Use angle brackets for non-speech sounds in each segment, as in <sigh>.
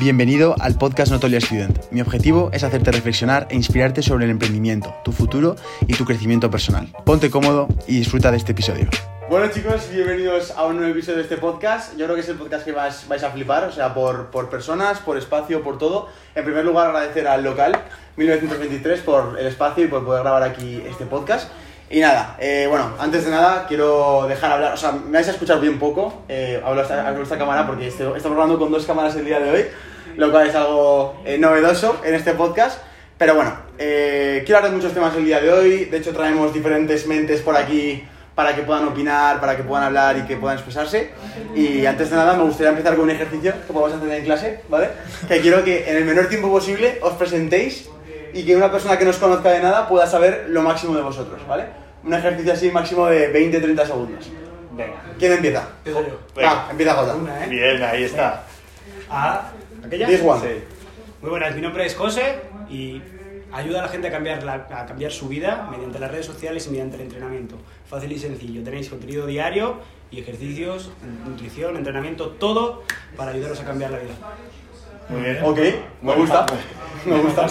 Bienvenido al podcast Notolia Student. Mi objetivo es hacerte reflexionar e inspirarte sobre el emprendimiento, tu futuro y tu crecimiento personal. Ponte cómodo y disfruta de este episodio. Bueno chicos, bienvenidos a un nuevo episodio de este podcast. Yo creo que es el podcast que vais, a flipar, o sea, por, por personas, por espacio, por todo. En primer lugar, agradecer al local 1923 por el espacio y por poder grabar aquí este podcast. Y nada, eh, bueno, antes de nada quiero dejar hablar, o sea, me vais a escuchar bien poco, eh, hablo, esta, hablo esta cámara porque estoy, estamos grabando con dos cámaras el día de hoy, lo cual es algo eh, novedoso en este podcast. Pero bueno, eh, quiero hablar de muchos temas el día de hoy, de hecho traemos diferentes mentes por aquí para que puedan opinar, para que puedan hablar y que puedan expresarse. Y antes de nada me gustaría empezar con un ejercicio que podemos hacer en clase, ¿vale? Que quiero que en el menor tiempo posible os presentéis y que una persona que no os conozca de nada pueda saber lo máximo de vosotros, ¿ale? Un ejercicio así máximo de 20-30 segundos. Venga. ¿Quién empieza? Empiezo yo. Va, empieza Jota. Una, ¿eh? Bien, ahí está. A. ¿Aquella? This one. Sí. Muy buenas, mi nombre es José y ayuda a la gente a cambiar, la- a cambiar su vida mediante las redes sociales y mediante el entrenamiento. Fácil y sencillo. Tenéis contenido diario y ejercicios, nutrición, entrenamiento, todo para ayudaros a cambiar la vida. Muy bien. Ok, me gusta. <laughs> Me gusta.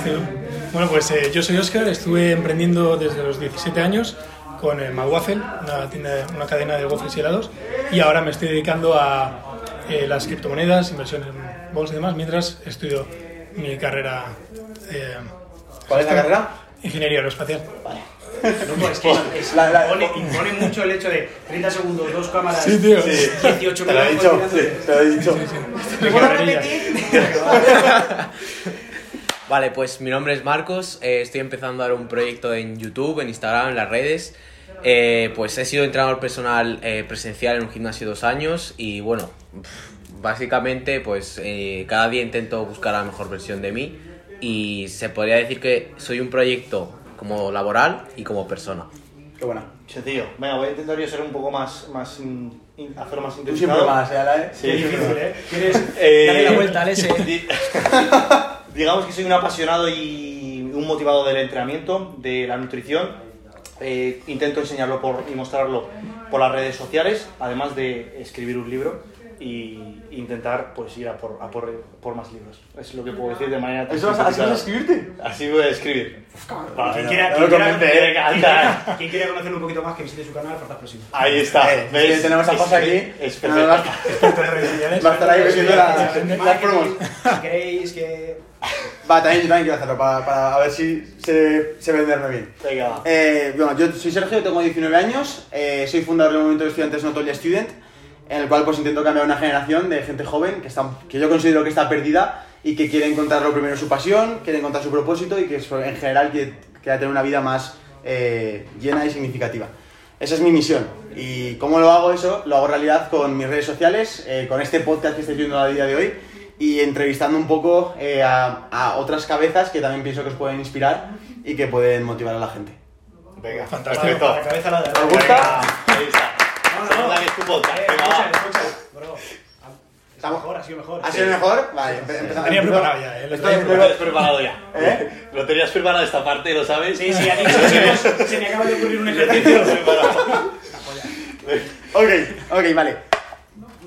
Bueno, pues eh, yo soy Óscar, estuve emprendiendo desde los 17 años con el Magwaffle, una, tienda- una cadena de waffles y helados, y ahora me estoy dedicando a eh, las criptomonedas, inversiones en bolsa y demás, mientras estudio mi carrera eh, ¿Cuál es la carrera? ingeniería aeroespacial. No, pues es que es- La- la- impone, impone mucho el hecho de 30 segundos, dos cámaras, Sí, tío. Sí. 18 Te lo he dicho, sí, te lo he dicho. Mi ¿Puedo repetir? Vale, pues mi nombre es Marcos, eh, estoy empezando ahora un proyecto en YouTube, en Instagram, en las redes. Eh, pues he sido entrenador personal eh, presencial en un gimnasio dos años y bueno, básicamente pues eh, cada día intento buscar la mejor versión de mí y se podría decir que soy un proyecto como laboral y como persona. Qué buena. Sencillo. Venga, voy a intentar yo ser un poco más, más in- in- hacerlo más Tú intencionado. siempre más, ¿eh, Ala, eh? Sí. Qué difícil, ¿eh? ¿Quieres Eh, <laughs> darle la vuelta al S? Di- <laughs> Digamos que soy un apasionado y un motivado del entrenamiento, de la nutrición. Eh, intento enseñarlo por, y mostrarlo por las redes sociales, además de escribir un libro y intentar pues ir a por, a por, por más libros. Es lo que puedo decir de manera tan ¿Eso vas a- ¿Así vas a escribirte? Así voy a escribir. Quien quiera, eh, conocerlo un poquito más, que visite su canal, Fuerza Explosiva. Ahí está. Eh, ¿ves? tenemos a José aquí. Es va a- perfecto. Va a estar ahí metiendo la- las promos. Si queréis que... Va, también yo también quiero hacerlo para, para a ver si se, se venderme bien. Venga. Eh, bueno, yo soy Sergio, tengo 19 años, eh, soy fundador del movimiento de estudiantes Notolia Student, en el cual pues intento cambiar una generación de gente joven que, está, que yo considero que está perdida y que quiere encontrar lo primero su pasión, quiere encontrar su propósito y que en general quiere, quiere tener una vida más eh, llena y significativa. Esa es mi misión. ¿Y cómo lo hago eso? Lo hago realidad con mis redes sociales, eh, con este podcast que estáis viendo a día de hoy y entrevistando un poco eh, a, a otras cabezas que también pienso que os pueden inspirar y que pueden motivar a la gente. Venga, Fantástico. La cabeza la de ¿Os gusta? Ahí está. No, no, Segunda no. vez tu podcast. Eh, Estamos- mejor, ha sido mejor. ¿Ha sido mejor? Vale, empe- empezamos. Tenía preparado ya, ¿eh? Lo tenías preparado ya. <laughs> ¿Eh? Lo tenías preparado esta parte, ¿lo sabes? Sí, sí, ha <laughs> dicho, chicos, se me acaba de ocurrir un Lo ejercicio. preparado. <laughs> Ok, ok, vale.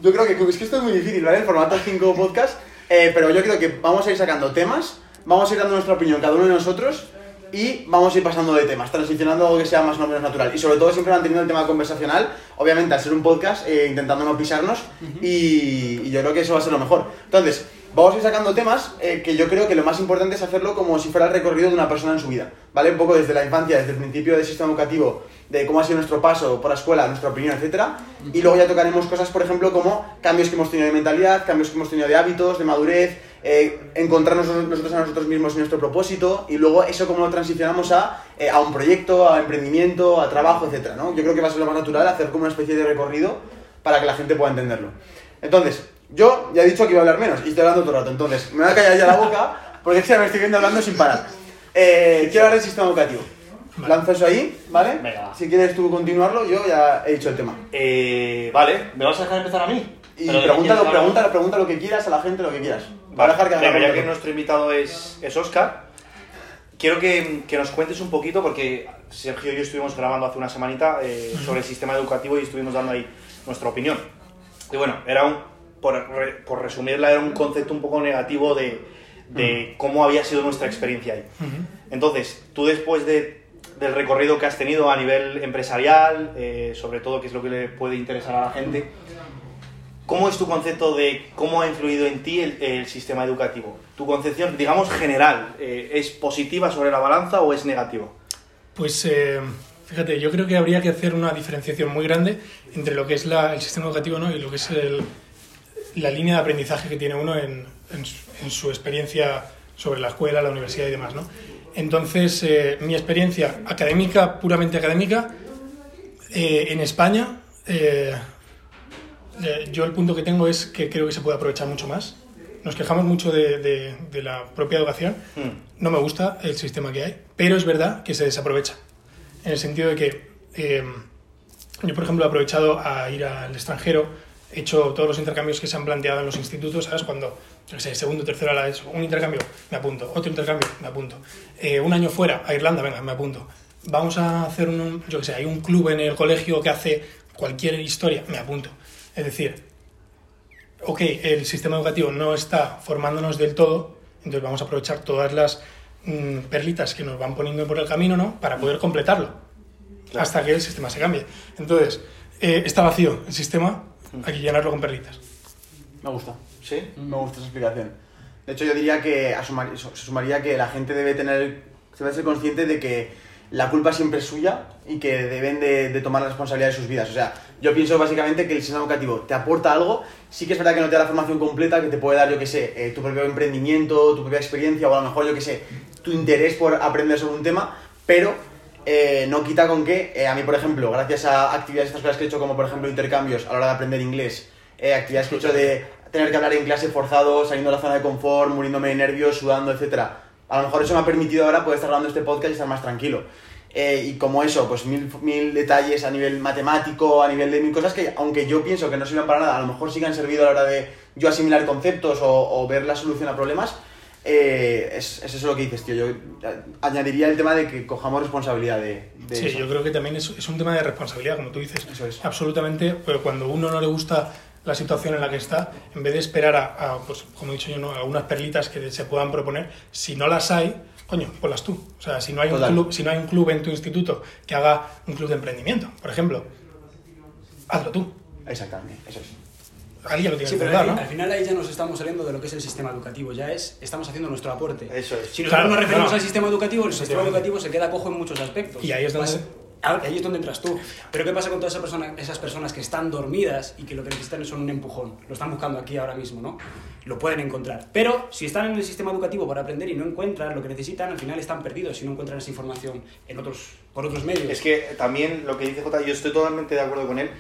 Yo creo que es que esto es muy difícil, ¿vale? El formato 5 podcast. eh, pero yo creo que vamos a ir sacando temas, vamos a ir dando nuestra opinión cada uno de nosotros y vamos a ir pasando de temas, transicionando a algo que sea más o menos natural. Y sobre todo siempre manteniendo el tema conversacional, obviamente al ser un podcast, eh, intentando no pisarnos y, y yo creo que eso va a ser lo mejor. Entonces, vamos a ir sacando temas eh, que yo creo que lo más importante es hacerlo como si fuera el recorrido de una persona en su vida, ¿vale? Un poco desde la infancia, desde el principio del sistema educativo, de cómo ha sido nuestro paso por la escuela, nuestra opinión, etcétera, y luego ya tocaremos cosas, por ejemplo, como cambios que hemos tenido de mentalidad, cambios que hemos tenido de hábitos, de madurez, eh, encontrarnos nosotros a nosotros mismos y nuestro propósito, y luego eso cómo lo transicionamos a, eh, a un proyecto, a emprendimiento, a trabajo, etcétera, ¿no? Yo creo que va a ser lo más natural hacer como una especie de recorrido para que la gente pueda entenderlo. Entonces, yo ya he dicho que iba a hablar menos y estoy hablando todo el rato, entonces me voy a callar ya la boca porque <laughs> es que me estoy viendo hablando sin parar. Eh, quiero hablar del sistema educativo. Lanzo eso ahí, ¿vale? Venga. Si quieres tú continuarlo, yo ya he dicho el tema. Eh, vale, ¿me vas a dejar empezar a mí? Y Pero de pregunta, qué quieres lo, hablar? pregunta, pregunta lo que quieras a la gente, lo que quieras. Vale, venga, ya que nuestro invitado es, es Oscar, quiero que, que nos cuentes un poquito, porque Sergio y yo estuvimos grabando hace una semanita eh, sobre el sistema educativo y estuvimos dando ahí nuestra opinión. Y bueno, era un, por, por resumirla, era un concepto un poco negativo de, de cómo había sido nuestra experiencia ahí. Entonces, tú después de- del recorrido que has tenido a nivel empresarial, eh, sobre todo, que es lo que le puede interesar a la gente, ¿cómo es tu concepto de cómo ha influido en ti el, el sistema educativo? Tu concepción, digamos, general, eh, ¿es positiva sobre la balanza o es negativa? Pues eh, fíjate, yo creo que habría que hacer una diferenciación muy grande entre lo que es la- el sistema educativo ¿no? y lo que es el- la línea de aprendizaje que tiene uno en, en en su experiencia sobre la escuela, la universidad y demás. ¿no? Entonces, eh, mi experiencia académica, puramente académica, eh, en España, eh, yo el punto que tengo es que creo que se puede aprovechar mucho más. Nos quejamos mucho de, de- de la propia educación. Mm. No me gusta el sistema que hay, pero es verdad que se desaprovecha. En el sentido de que eh, yo, por ejemplo, he aprovechado a ir al extranjero, he hecho todos los intercambios que se han planteado en los institutos, ¿sabes? Cuando, yo qué sé, segundo, tercero, la eso, un intercambio, me apunto, otro intercambio, me apunto. Eh, un año fuera, a Irlanda, venga, me apunto. Vamos a hacer un, yo qué sé, hay un club en el colegio que hace cualquier historia, me apunto. Es decir, ok, el sistema educativo no está formándonos del todo, entonces vamos a aprovechar todas las mm, perlitas que nos van poniendo por el camino, ¿no? Para poder completarlo, hasta que el sistema se cambie. Entonces, eh, está vacío el sistema, hay que llenarlo con perlitas. Me gusta. ¿Sí? Me gusta esa explicación. De hecho, yo diría que asumar- se sumaría que la gente debe tener, debe ser consciente de que la culpa siempre es suya y que deben de, tomar la responsabilidad de sus vidas. O sea, yo pienso básicamente que el sistema educativo te aporta algo, sí que es verdad que no te da la formación completa, que te puede dar, yo que sé, eh, tu propio emprendimiento, tu propia experiencia o a lo mejor, yo que sé, tu interés por aprender sobre un tema, pero eh, no quita con que eh, a mí, por ejemplo, gracias a actividades estas cosas que he hecho, como por ejemplo intercambios a la hora de aprender inglés, actividades que he hecho de tener que hablar en clase forzado, saliendo de la zona de confort, muriéndome de nervios, sudando, etcétera. A lo mejor eso me ha permitido ahora poder estar grabando este podcast y estar más tranquilo. Eh, y como eso, pues mil, mil detalles a nivel matemático, a nivel de mil cosas que, aunque yo pienso que no sirven para nada, a lo mejor sí que han servido a la hora de yo asimilar conceptos o, o ver la solución a problemas, eh, es, es eso lo que dices, tío. Yo eh, añadiría el tema de que cojamos responsabilidad de, de Sí, eso. yo creo que también es, es un tema de responsabilidad, como tú dices. Eso es. Absolutamente, pero cuando uno no le gusta la situación en la que está, en vez de esperar a, a, pues, como he dicho yo, ¿no? algunas perlitas que se puedan proponer, si no las hay, coño, ponlas tú. O sea, si no hay, un club, si no hay un club en tu instituto que haga un club de emprendimiento, por ejemplo, hazlo tú. Exactamente, eso es. Alguien lo tiene Sí, que pero contar, al, ¿no? al final ahí ya nos estamos saliendo de lo que es el sistema educativo, ya es, estamos haciendo nuestro aporte. Eso es. Si nosotros Claro, nos referimos no. al sistema educativo, el sistema educativo se queda cojo en muchos aspectos. Y ahí es donde- ahí es donde entras tú. Pero ¿qué pasa con todas esas personas, esas personas que están dormidas y que lo que necesitan es un empujón? Lo están buscando aquí ahora mismo, ¿no? Lo pueden encontrar. Pero si están en el sistema educativo para aprender y no encuentran lo que necesitan, al final están perdidos si no encuentran esa información en otros, por otros medios. Es que también lo que dice Jota, yo estoy totalmente de acuerdo con él.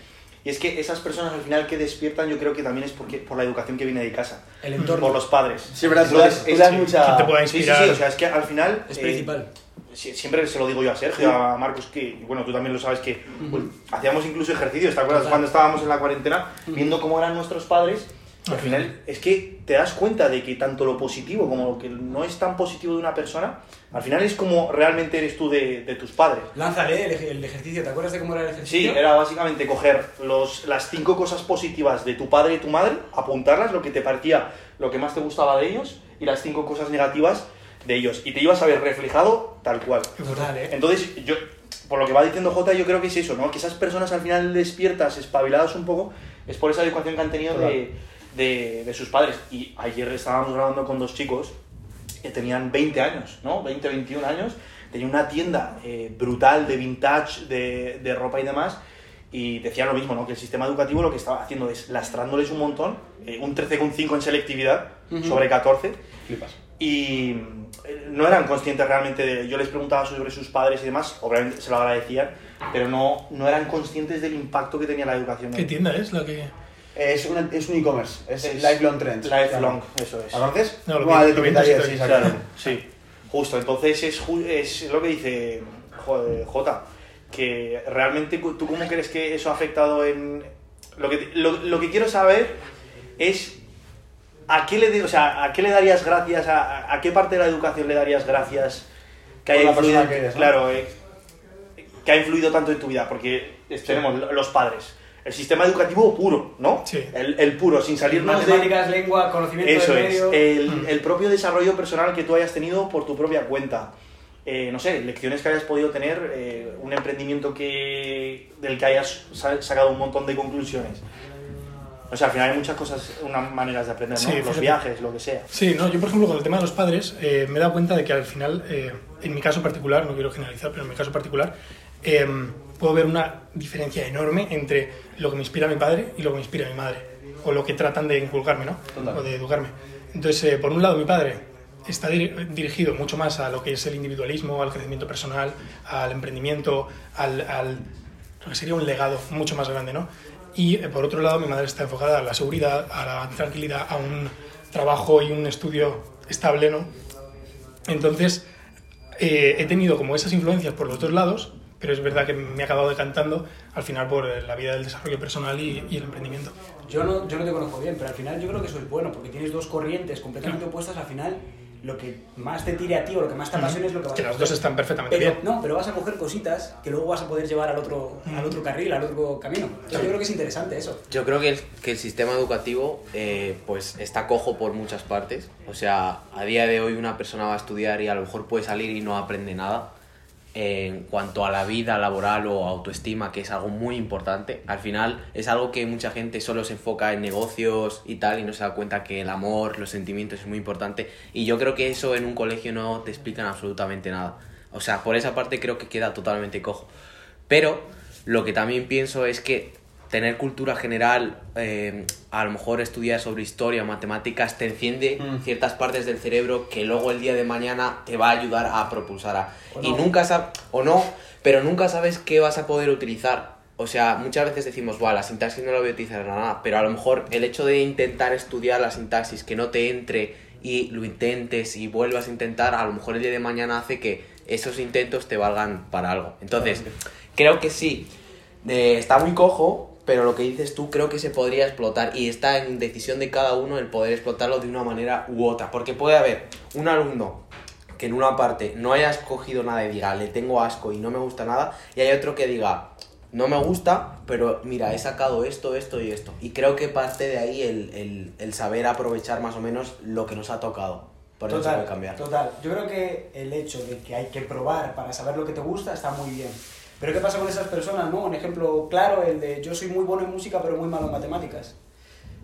Y es que esas personas al final que despiertan, yo creo que también es porque, por la educación que viene de casa, el entorno por los padres. Sí, verdad, tú es- das sí, mucha... que te pueda Sí, sí, inspirar. sí, o sea, es que al final... es eh, principal. Sí, siempre se lo digo yo a Sergio, a Marcos, que, bueno, tú también lo sabes, que pues, hacíamos incluso ejercicios, ¿te acuerdas? Total. Cuando estábamos en la cuarentena, viendo cómo eran nuestros padres, al final es que te das cuenta de que tanto lo positivo como lo que no es tan positivo de una persona, al final es como realmente eres tú de, de tus padres. Lánzale el, el ejercicio, ¿te acuerdas de cómo era el Sí, ejercicio? era básicamente coger los, las cinco cosas positivas de tu padre y tu madre, apuntarlas, lo que te parecía, lo que más te gustaba de ellos, y las cinco cosas negativas de ellos. Y te ibas a ver reflejado tal cual. Total, ¿eh? Entonces, yo, por lo que va diciendo Jota, yo creo que es eso, ¿no? Que esas personas al final despiertas, espabiladas un poco, es por esa educación que han tenido de, de, de sus padres. Y ayer estábamos grabando con dos chicos que tenían 20 años, ¿no? 20, 21 años. Tenían una tienda eh, brutal de vintage, de, de ropa y demás. Y decían lo mismo, ¿no? Que el sistema educativo lo que estaba haciendo es lastrándoles un montón, eh, un 13,5 en selectividad Ujú. sobre 14 Flipas. Y eh, no eran conscientes realmente de... Yo les preguntaba sobre sus padres y demás, obviamente se lo agradecían, pero no, no eran conscientes del impacto que tenía la educación. ¿Qué tienda es la que...? Es un es un e-commerce, es, Es Lifelong Trends. Lifelong, eso es. ¿La conoces? No, lo Bueno, lo tu sí. Claro, sí, justo. Entonces es, es lo que dice joder, Jota, que realmente tú cómo crees que eso ha afectado en... Lo que, lo, lo que quiero saber es a qué le, de- o sea, a qué le darías gracias, a, a qué parte de la educación le darías gracias que haya influido, que eres, ¿no? claro, eh, que ha influido tanto en tu vida, porque es- tenemos lo- los padres, el sistema educativo puro, ¿no? Sí. El, el puro, sin salirnos de... Matemáticas, lengua, conocimiento Eso del es, medio. el, el propio desarrollo personal que tú hayas tenido por tu propia cuenta. Eh, no sé, lecciones que hayas podido tener, eh, un emprendimiento que, del que hayas sa- sacado un montón de conclusiones. O sea, al final hay muchas cosas, unas maneras de aprender, ¿no? Sí, Los viajes, lo que sea. Sí, no, yo por ejemplo con el tema de los padres eh, me he dado cuenta de que al final, eh, en mi caso particular, no quiero generalizar, pero en mi caso particular, eh, puedo ver una diferencia enorme entre lo que me inspira mi padre y lo que me inspira mi madre, o lo que tratan de inculcarme, ¿no? Total. O de educarme. Entonces, eh, por un lado, mi padre está diri- dirigido mucho más a lo que es el individualismo, al crecimiento personal, al emprendimiento, al, al lo que sería un legado mucho más grande, ¿no? Y eh, por otro lado, mi madre está enfocada a la seguridad, a la tranquilidad, a un trabajo y un estudio estable, ¿no? Entonces, eh, he tenido como esas influencias por los dos lados, pero es verdad que me he acabado decantando al final por eh, la vida del desarrollo personal y, y el emprendimiento. Yo no, yo no te conozco bien, pero al final yo creo que eso es bueno, porque tienes dos corrientes completamente opuestas, al final lo que más te tire a ti o lo que más te apasione es lo que vas Que a las coger. dos están perfectamente Pero, bien. no, pero vas a coger cositas que luego vas a poder llevar al otro, al otro carril, al otro camino. Yo creo que es interesante eso. Yo creo que el, que el sistema educativo eh, pues está cojo por muchas partes. O sea, a día de hoy una persona va a estudiar y a lo mejor puede salir y no aprende nada. En cuanto a la vida laboral o autoestima, que es algo muy importante, al final es algo que mucha gente solo se enfoca en negocios y tal y no se da cuenta que el amor, los sentimientos es muy importante. Y yo creo que eso en un colegio no te explican absolutamente nada. O sea, por esa parte creo que queda totalmente cojo. Pero lo que también pienso es que tener cultura general, eh, a lo mejor estudiar sobre historia, matemáticas, te enciende Mm. ciertas partes del cerebro que luego el día de mañana te va a ayudar a propulsar a... O Y no. nunca sabes, o no, pero nunca sabes qué vas a poder utilizar. O sea, muchas veces decimos, "Buah, la sintaxis no la voy a utilizar nada, pero a lo mejor el hecho de intentar estudiar la sintaxis, que no te entre y lo intentes y vuelvas a intentar, a lo mejor el día de mañana hace que esos intentos te valgan para algo. Entonces, creo que sí, eh, está muy cojo, pero lo que dices tú creo que se podría explotar y está en decisión de cada uno el poder explotarlo de una manera u otra. Porque puede haber un alumno que en una parte no haya escogido nada y diga, le tengo asco y no me gusta nada, y hay otro que diga, no me gusta, pero mira, he sacado esto, esto y esto. Y creo que parte de ahí el, el- el saber aprovechar más o menos lo que nos ha tocado. Por eso se Total, puede cambiar. total. Yo creo que el hecho de que hay que probar para saber lo que te gusta está muy bien. Pero ¿qué pasa con esas personas, no? Un ejemplo claro, el de yo soy muy bueno en música pero muy malo en matemáticas.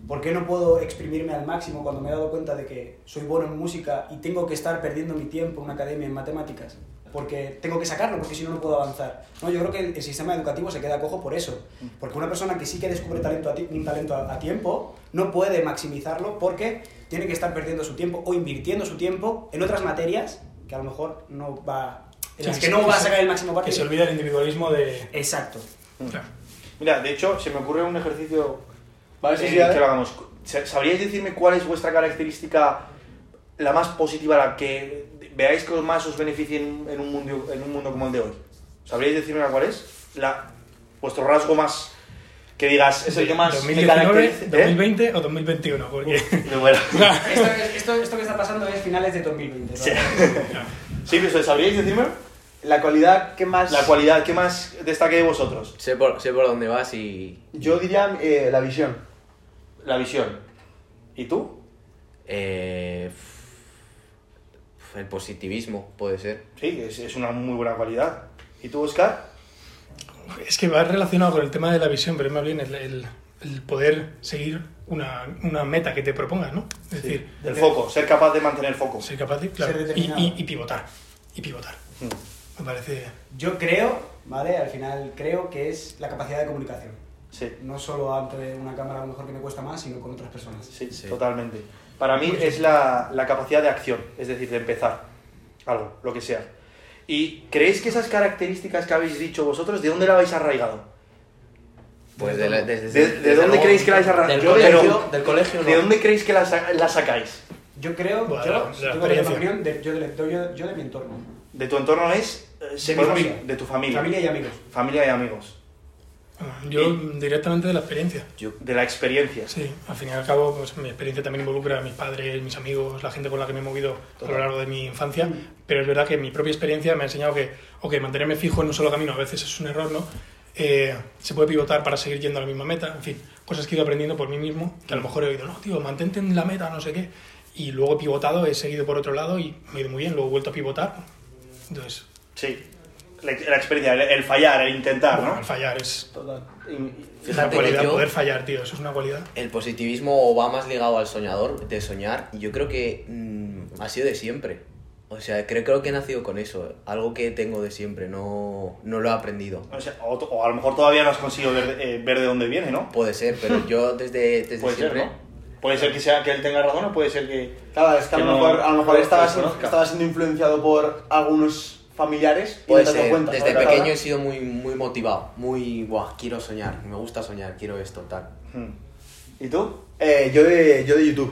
¿Por qué no puedo exprimirme al máximo cuando me he dado cuenta de que soy bueno en música y tengo que estar perdiendo mi tiempo en una academia en matemáticas? Porque tengo que sacarlo, porque si no, no puedo avanzar. No, yo creo que el, sistema educativo se queda cojo por eso. Porque una persona que sí que descubre talento un talento a, a tiempo no puede maximizarlo porque tiene que estar perdiendo su tiempo o invirtiendo su tiempo en otras materias que a lo mejor no va... En las Sí, que sí, no que va a sacar el máximo Que partido. se olvida el individualismo de... Exacto. Claro. Mira, de hecho, se me ocurre un ejercicio Vale, sí, eh, sí, dale. que lo hagamos. Sa- ¿Sabríais decirme cuál es vuestra característica la más positiva, la que veáis que más os beneficie en, en un mundo, en un mundo como el de hoy? ¿Sabríais decirme cuál es? La, vuestro rasgo más que digas, es el que más me 2019, caracteriza. ¿eh? 2020 o 2021, porque... Bueno. <laughs> Esto, es- esto, esto que está pasando es finales de 2020. ¿no? Sí. <laughs> Sí, pero ¿sabríais decirme La cualidad que más... la cualidad que más destaque de vosotros? Sé por, sé por dónde vas y... Yo diría eh, la visión. La visión. ¿Y tú? eh, el positivismo, puede ser. Sí, es, es una muy buena cualidad. ¿Y tú, Oscar? Es que va relacionado con el tema de la visión, pero más bien el, el- el poder seguir una, una meta que te propongas, ¿no? Es decir, El foco, ser capaz de mantener foco. ser capaz de... Claro, Ser y- y pivotar. Y pivotar. Mm. Me parece... Yo creo, ¿vale? Al final creo que es la capacidad de comunicación. Sí, No solo ante una cámara a lo mejor que me cuesta más, sino con otras personas. sí, Sí. totalmente. Para mí es la, la capacidad de acción, es decir, de empezar algo, lo que sea. ¿Y creéis que esas características que habéis dicho vosotros, de dónde la habéis arraigado? Pues de, la- desde- ¿De- desde de dónde luego- creéis que la habéis arrancado? Del Yo, colegio, pero- del colegio no. ¿De dónde creéis que la, la sacáis? Yo creo, Bueno, yo, de la tengo mi opinión, de, yo, de, yo, yo de mi entorno. ¿De tu entorno es? eh, familia. De tu familia. Familia y amigos. Familia y amigos. Yo directamente de la experiencia. Yo- De la experiencia. Sí, al fin y al cabo, pues, mi experiencia también involucra a mis padres, mis amigos, la gente con la que me he movido a lo largo de mi infancia. Pero es verdad que mi propia experiencia me ha enseñado que, ok, mantenerme fijo en un solo camino a veces es un error, ¿no? eh, se puede pivotar para seguir yendo a la misma meta, en fin, cosas que he ido aprendiendo por mí mismo, que a lo mejor he oído, no, tío, mantente en la meta, no sé qué, y luego he pivotado, he seguido por otro lado y me ha ido muy bien, luego he vuelto a pivotar, entonces, Sí. La, la experiencia, el, el fallar, el intentar, bueno, ¿no? al fallar es Total. Y- una Fíjate que cualidad, yo- poder fallar, tío, eso es una cualidad. El positivismo va más ligado al soñador, de soñar, y yo creo que mm, ha sido de siempre. O sea, creo, creo que he nacido con eso, algo que tengo de siempre, no, no lo he aprendido. o, sea, o, o a lo mejor todavía no has conseguido ver, eh, ver de dónde viene, ¿no? Puede ser, pero yo desde, desde Puede ser, siempre... ¿no? Puede ser que, sea, que él tenga razón o puede ser que... Claro, es que a Que lo no- mejor, a lo mejor no estabas, se conozca. estabas siendo influenciado por algunos familiares y Puede no te ser, cuenta. desde ¿sabes? pequeño he sido muy, muy motivado, muy, buah, quiero soñar, me gusta soñar, quiero esto, tal. Hmm. ¿Y tú? Eh, yo, de, yo de YouTube.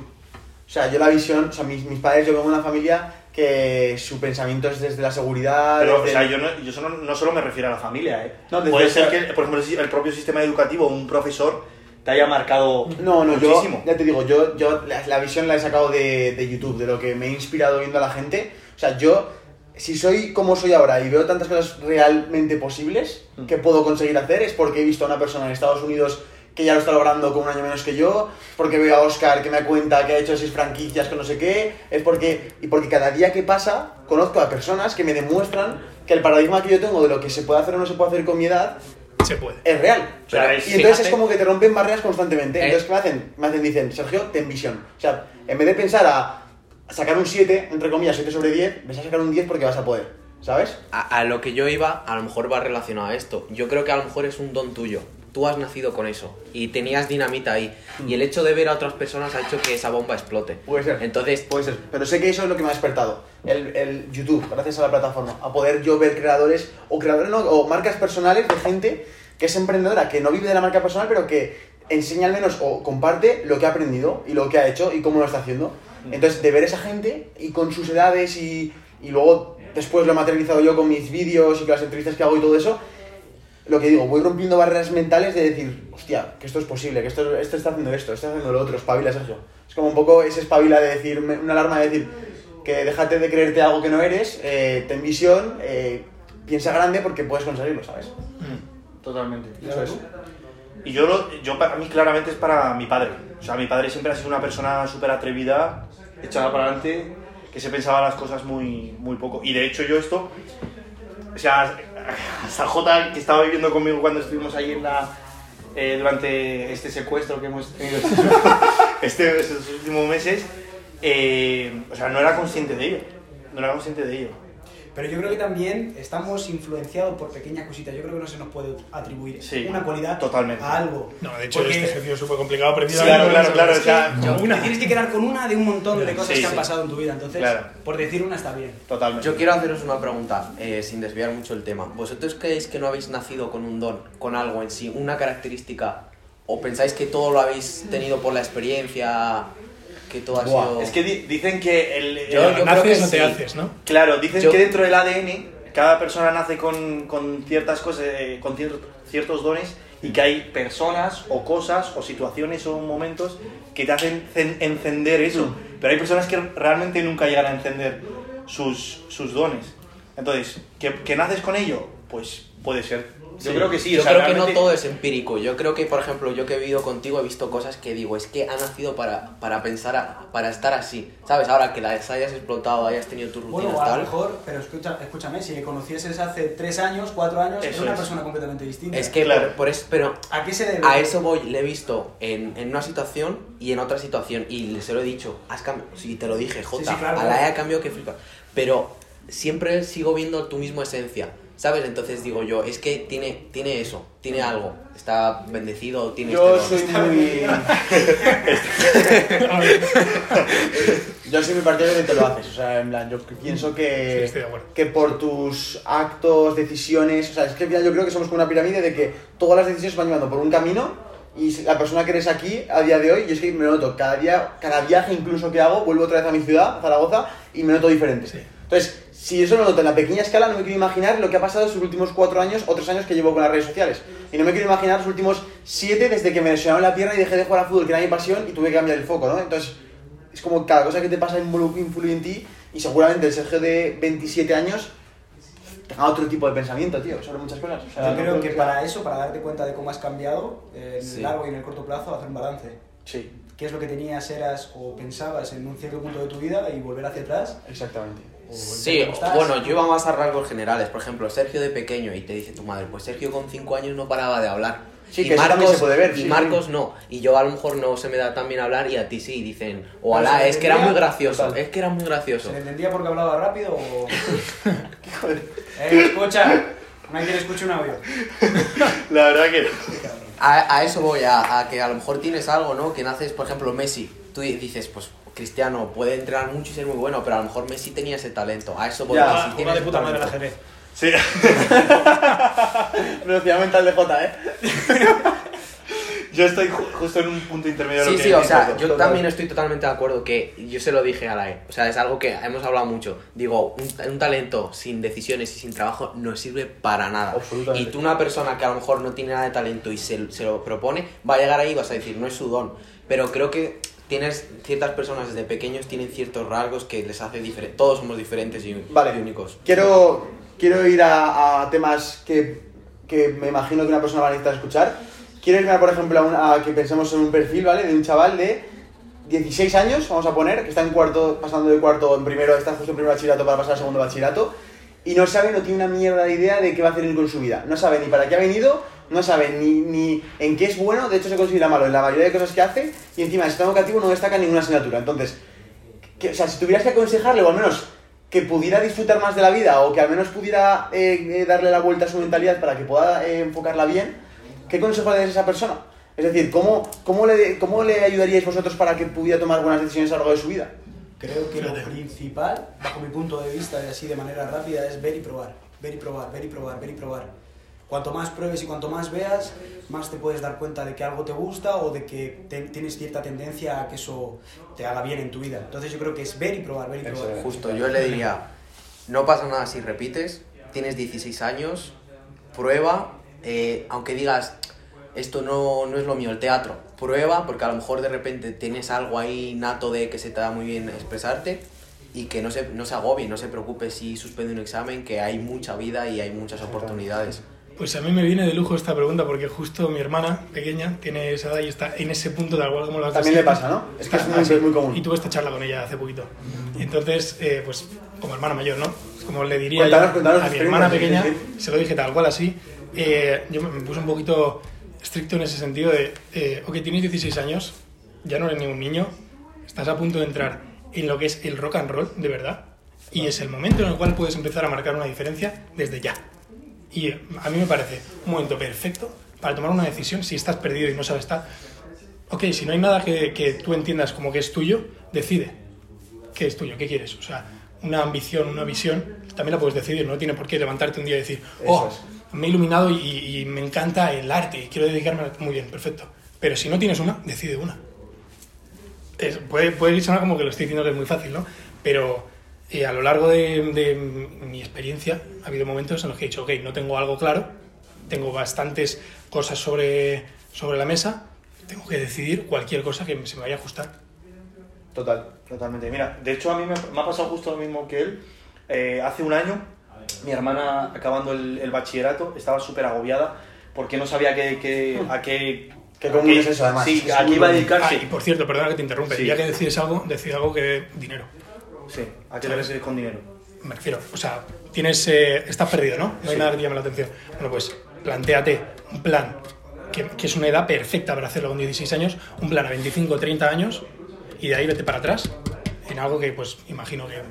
O sea, yo la visión, o sea, mis, mis padres, yo vengo de una familia que su pensamiento es desde la seguridad. Pero, o desde sea, el- yo, no, yo solo, no solo me refiero a la familia, ¿eh? No, desde Puede ser que, por ejemplo, el el propio sistema educativo, un profesor, te haya marcado No, no, muchísimo. yo, ya te digo, yo, yo la, la visión la he sacado de, de YouTube, de lo que me he inspirado viendo a la gente. O sea, yo, si soy como soy ahora y veo tantas cosas realmente posibles Mm. que puedo conseguir hacer, es porque he visto a una persona en Estados Unidos que ya lo está logrando con un año menos que yo, porque veo a Oscar que me cuenta que ha hecho seis franquicias con no sé qué, es porque, y porque cada día que pasa conozco a personas que me demuestran que el paradigma que yo tengo de lo que se puede hacer o no se puede hacer con mi edad Se puede. es real. Pero O sea, es- y entonces fíjate- es como que te rompen barreras constantemente. Eh. Entonces, ¿qué me hacen? Me hacen, dicen, Sergio, ten visión. O sea, en vez de pensar a sacar un 7, entre comillas, 7 sobre 10, ves a sacar un 10 porque vas a poder. ¿Sabes? A, a lo que yo iba, a lo mejor va relacionado a esto. Yo creo que a lo mejor es un don tuyo. Tú has nacido con eso y tenías dinamita ahí. Y el hecho de ver a otras personas ha hecho que esa bomba explote. Puede ser. Entonces, Puede ser. Pero sé que eso es lo que me ha despertado. El, el YouTube, gracias a la plataforma. A poder yo ver creadores, o creadores no, o marcas personales de gente que es emprendedora, que no vive de la marca personal, pero que enseña al menos o comparte lo que ha aprendido y lo que ha hecho y cómo lo está haciendo. Entonces, de ver esa gente y con sus edades y, y luego después lo he materializado yo con mis vídeos y con las entrevistas que hago y todo eso, lo que digo, voy rompiendo barreras mentales de decir, hostia, que esto es posible, que esto, esto está haciendo esto, esto está haciendo lo otro, espabila, Sergio. Es como un poco ese espabila de decir, me- una alarma de decir, que déjate de creerte algo que no eres, eh, ten visión, eh, piensa grande porque puedes conseguirlo, ¿sabes? Totalmente. Eso es. Y yo, lo, yo para mí claramente es para mi padre. O sea, mi padre siempre ha sido una persona súper atrevida, echada para adelante, que se pensaba las cosas muy, muy poco. Y de hecho yo esto, o sea, <laughs> hasta J, que estaba viviendo conmigo cuando estuvimos ahí en la... eh, durante este secuestro que hemos tenido <laughs> este, estos últimos meses, eh, o sea, no era consciente de ello. No era consciente de ello. Pero yo creo que también estamos influenciados por pequeñas cositas. Yo creo que no se nos puede atribuir Sí, una cualidad totalmente. a algo. No, de hecho, Porque este ejercicio es súper complicado Sí, claro, claro, claro. Es o sea, que- Te tienes que quedar con una de un montón de cosas Sí, que han pasado en tu vida. Entonces, Claro. por decir una está bien. totalmente. yo quiero haceros una pregunta, eh, sin desviar mucho el tema. ¿Vosotros creéis que no habéis nacido con un don, con algo en sí, una característica? ¿O pensáis que todo lo habéis tenido por la experiencia, que todo ha Buah, sido...? Es que di- dicen que el... Yo- el- yo creo naces que o te sí. haces, ¿no? Claro, dicen Yo- que dentro del ADN cada persona nace con, con ciertas cosas, eh, con cier- ciertos dones y que hay personas o cosas o situaciones o momentos que te hacen cen- encender eso. Pero hay personas que realmente nunca llegan a encender sus, sus dones. Entonces, ¿que, que naces con ello? Pues puede ser. Yo creo que sí. Yo o sea, creo que realmente- no todo es empírico. Yo creo que, por ejemplo, yo que he vivido contigo he visto cosas que digo, es que ha nacido para, para pensar, a- para estar así. ¿Sabes? Ahora que las hayas explotado, hayas tenido tus rutinas Bueno, a lo tal. mejor, pero escucha, escúchame, si le conocieses hace tres años, cuatro años, Eso es una es. persona completamente distinta. Es que Claro. por, por eso, pero ¿A qué se debe? a eso voy, le he visto en, en una situación y en otra situación. Y se lo he dicho, has cambiado. Sí, te lo dije, Jota. sí, claro, a la claro. E ha cambiado que flipa. Pero siempre sigo viendo tu misma esencia. ¿Sabes? Entonces digo yo, es que tiene, tiene eso, tiene algo. Está bendecido, tiene Yo este soy don. muy... <laughs> <laughs> yo soy muy partidario de que te lo haces. O sea, en plan, yo pienso Sí, que, estoy de acuerdo. que por tus actos, decisiones... O sea, es que al final yo creo que somos como una pirámide de que todas las decisiones van llevando por un camino y la persona que eres aquí a día de hoy, yo es que me lo noto, cada día, cada viaje incluso que hago, vuelvo otra vez a mi ciudad, a Zaragoza, y me noto diferente. Sí. Entonces, si eso lo noto en la pequeña escala, no me quiero imaginar lo que ha pasado en sus últimos cuatro años o tres años que llevo con las redes sociales. Y no me quiero imaginar los últimos siete desde que me lesionaron la pierna y dejé de jugar a fútbol, que era mi pasión, y tuve que cambiar el foco, ¿no? Entonces, es como cada cosa que te pasa influ- influye en ti, y seguramente el Sergio de 27 años tenga otro tipo de pensamiento, tío, sobre muchas cosas. O sea, Yo no creo que para eso, para darte cuenta de cómo has cambiado en Sí. el largo y en el corto plazo, hacer un balance. Sí, ¿Qué es lo que tenías, eras o pensabas en un cierto punto de tu vida y volver hacia atrás? exactamente. Sí, bueno, yo iba más a rasgos generales. Por ejemplo, Sergio de pequeño y te dice tu madre, pues Sergio con 5 años no paraba de hablar. Sí, y que también se puede ver, Y sí, Marcos sí. no. Y yo a lo mejor no se me da tan bien hablar y a ti sí. Dicen, o Pero alá, se es que era muy gracioso. total. Es que era muy gracioso. ¿Se entendía porque hablaba rápido o...? <laughs> <laughs> Joder. ¡Eh, escucha! Quien escuche un audio. <laughs> La verdad que. A, a eso voy, a, a que a lo mejor tienes algo, ¿no? Que naces, por ejemplo, Messi. Tú di- dices, pues Cristiano puede entrenar mucho y ser muy bueno, pero a lo mejor Messi tenía ese talento. A eso voy. Ya, si de ese puta madre el talento- ajedrez. Sí. <laughs> Velocidad mental de J, ¿eh? <laughs> Yo estoy ju- justo en un punto intermedio de lo Sí, que sí, o sea, yo también estoy totalmente de acuerdo que yo se lo dije a la E. O sea, es algo que hemos hablado mucho. Digo, un, un talento sin decisiones y sin trabajo no sirve para nada. Absolutamente. Y tú, una persona que a lo mejor no tiene nada de talento y se, se lo propone, va a llegar ahí y vas a decir, no es su don. Pero creo que tienes ciertas personas desde pequeños tienen ciertos rasgos que les hace diferente. Todos somos diferentes y, Vale. y únicos. Quiero, quiero ir a, a temas que, que me imagino que una persona va a necesitar escuchar. Quiero irme, por ejemplo, a, a que pensemos en un perfil, ¿vale? De un chaval de 16 años, vamos a poner, que está en cuarto, pasando de cuarto en primero, está justo en primer bachillerato para pasar al segundo bachillerato, y no sabe, no tiene una mierda de idea de qué va a hacer él con su vida. No sabe ni para qué ha venido, no sabe ni, ni en qué es bueno, de hecho se considera malo en la mayoría de cosas que hace, y encima en el sistema educativo no destaca ninguna asignatura. Entonces, que, o sea, si tuvieras que aconsejarle, o al menos que pudiera disfrutar más de la vida, o que al menos pudiera eh, eh, darle la vuelta a su mentalidad para que pueda eh, enfocarla bien, ¿qué consejo le darías a esa persona? Es decir, ¿cómo, cómo, le, ¿cómo le ayudaríais vosotros para que pudiera tomar buenas decisiones a lo largo de su vida? Creo que lo principal, bajo mi punto de vista y así de manera rápida, es ver y probar. Ver y probar, ver y probar, ver y probar. Cuanto más pruebes y cuanto más veas, más te puedes dar cuenta de que algo te gusta o de que te- tienes cierta tendencia a que eso te haga bien en tu vida. Entonces yo creo que es ver y probar, ver y probar. Justo, yo le diría, no pasa nada si repites, tienes 16 años, prueba, eh, aunque digas, esto no, no es lo mío, el teatro, prueba, porque a lo mejor de repente tienes algo ahí nato de que se te da muy bien expresarte y que no se, no se agobie, no se preocupe si suspende un examen, que hay mucha vida y hay muchas oportunidades. Pues a mí me viene de lujo esta pregunta porque justo mi hermana pequeña tiene esa edad y está en ese punto tal cual como lo has También le pasa, ¿no? Es que es Está muy, es muy común. Y tuve esta charla con ella hace poquito. Y entonces, eh, pues como hermana mayor, ¿no? Como le diría Cuéntanos, yo cuéntanos a mi hermana pequeña, sí, se lo dije tal cual así. eh, yo me me puse un poquito estricto en ese sentido de, eh, ok, tienes 16 años, ya no eres ningún niño, estás a punto de entrar en lo que es el rock and roll, de verdad, y es el momento en el cual puedes empezar a marcar una diferencia desde ya. Y a mí me parece un momento perfecto para tomar una decisión si estás perdido y no sabes estar. Ok, si no hay nada que, que tú entiendas como que es tuyo, decide qué es tuyo, qué quieres. O sea, una ambición, una visión, también la puedes decidir, no tiene por qué levantarte un día y decir, oh, me he iluminado y, y me encanta el arte y quiero dedicarme a... Muy bien, perfecto. Pero si no tienes una, decide una. Es- puede, puede sonar como que lo estoy diciendo que es muy fácil, ¿no? Pero eh, a lo largo de, de mi experiencia ha habido momentos en los que he dicho, ok, no tengo algo claro, tengo bastantes cosas sobre, sobre la mesa, tengo que decidir cualquier cosa que se me vaya a ajustar. Total. Totalmente. Mira, de hecho a mí me, me ha pasado justo lo mismo que él. Eh, hace un año, mi hermana acabando el, el bachillerato estaba súper agobiada porque no sabía qué, qué- a qué... Qué común es eso, además. Sí, Es a qué iba a dedicarse. Ah, y por cierto, perdona que te interrumpe, Sí. ya que decides algo, decide algo que dé dinero. Sí, a qué le ves con dinero. Me refiero, o sea, tienes, eh, estás perdido, ¿no? No hay Sí. nada que te llame la atención. Bueno, pues planteate un plan que, que es una edad perfecta para hacerlo con 16 años, un plan a 25 o 30 años, y de ahí vete para atrás en algo que, pues, imagino que...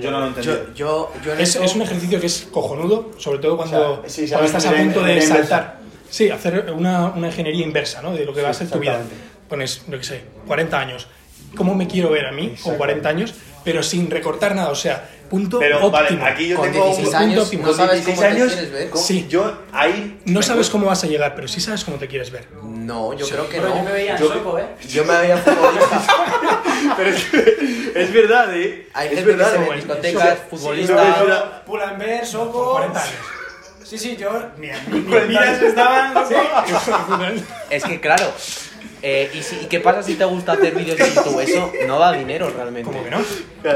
Yo no lo entendí. Yo, yo, yo en Es, eso- es un ejercicio que es cojonudo, sobre todo cuando, O sea, sí, cuando estás a punto de saltar. Sí, hacer una, una ingeniería inversa, ¿no? De lo que va a ser tu vida. Pones, yo qué sé, 40 años. ¿Cómo me quiero ver a mí con 40 años? Pero sin recortar nada, o sea, punto Pero óptimo. vale, aquí yo con tengo 16 un... punto años óptimo. no sabes 16 cómo te años, quieres ver. ¿cómo? Sí. Yo ahí... No sabes cómo vas a llegar, pero sí sabes cómo te quieres ver. No, yo creo que Pero no. yo me veía Yo- Soco, ¿eh? Yo me veía futbolista. <laughs> Pero es, que- es verdad, ¿eh? Hay es gente verdad. que se ve ¿eh? en discotecas, futbolista. Soco... Con 40 años. Sí, sí, yo... Ni, ni, ni 40 miras años. estaban... <laughs> <laughs> Es que claro, Eh, ¿y, si- y qué pasa si te gusta hacer vídeos de YouTube? Eso no da dinero realmente. ¿Cómo que no?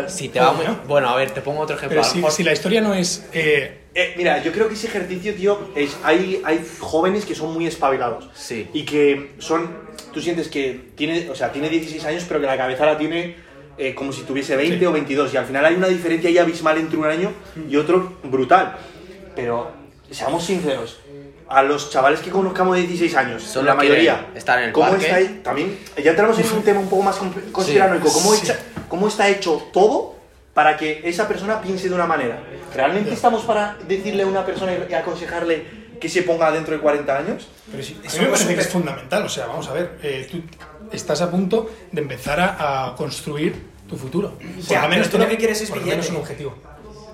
Si te va ¿Cómo muy... no? Bueno, a ver, te pongo otro ejemplo. Pero si, mejor- si la historia no es... eh, Eh, mira, yo creo que ese ejercicio, tío, es, hay, hay jóvenes que son muy espabilados. Sí. Y que son. Tú sientes que tiene, o sea, tiene 16 años, pero que la cabeza la tiene eh, como si tuviese 20 Sí. o 22. Y al final hay una diferencia ahí abismal entre un año y otro brutal. Pero, seamos sinceros. A los chavales que conozcamos de 16 años, Solo la mayoría, estar en el ¿cómo parque. está ahí? También, ya entramos en un tema un poco más conspiranoico. ¿Cómo, Sí. echa- ¿Cómo está hecho todo para que esa persona piense de una manera? ¿Realmente estamos para decirle a una persona y aconsejarle que se ponga dentro de 40 años? Pero si, A mí eso me es parece que es fundamental, o sea, vamos a ver, eh, tú estás a punto de empezar a, a construir tu futuro. Por Ya, lo menos tú lo que quieres es por lo menos un objetivo.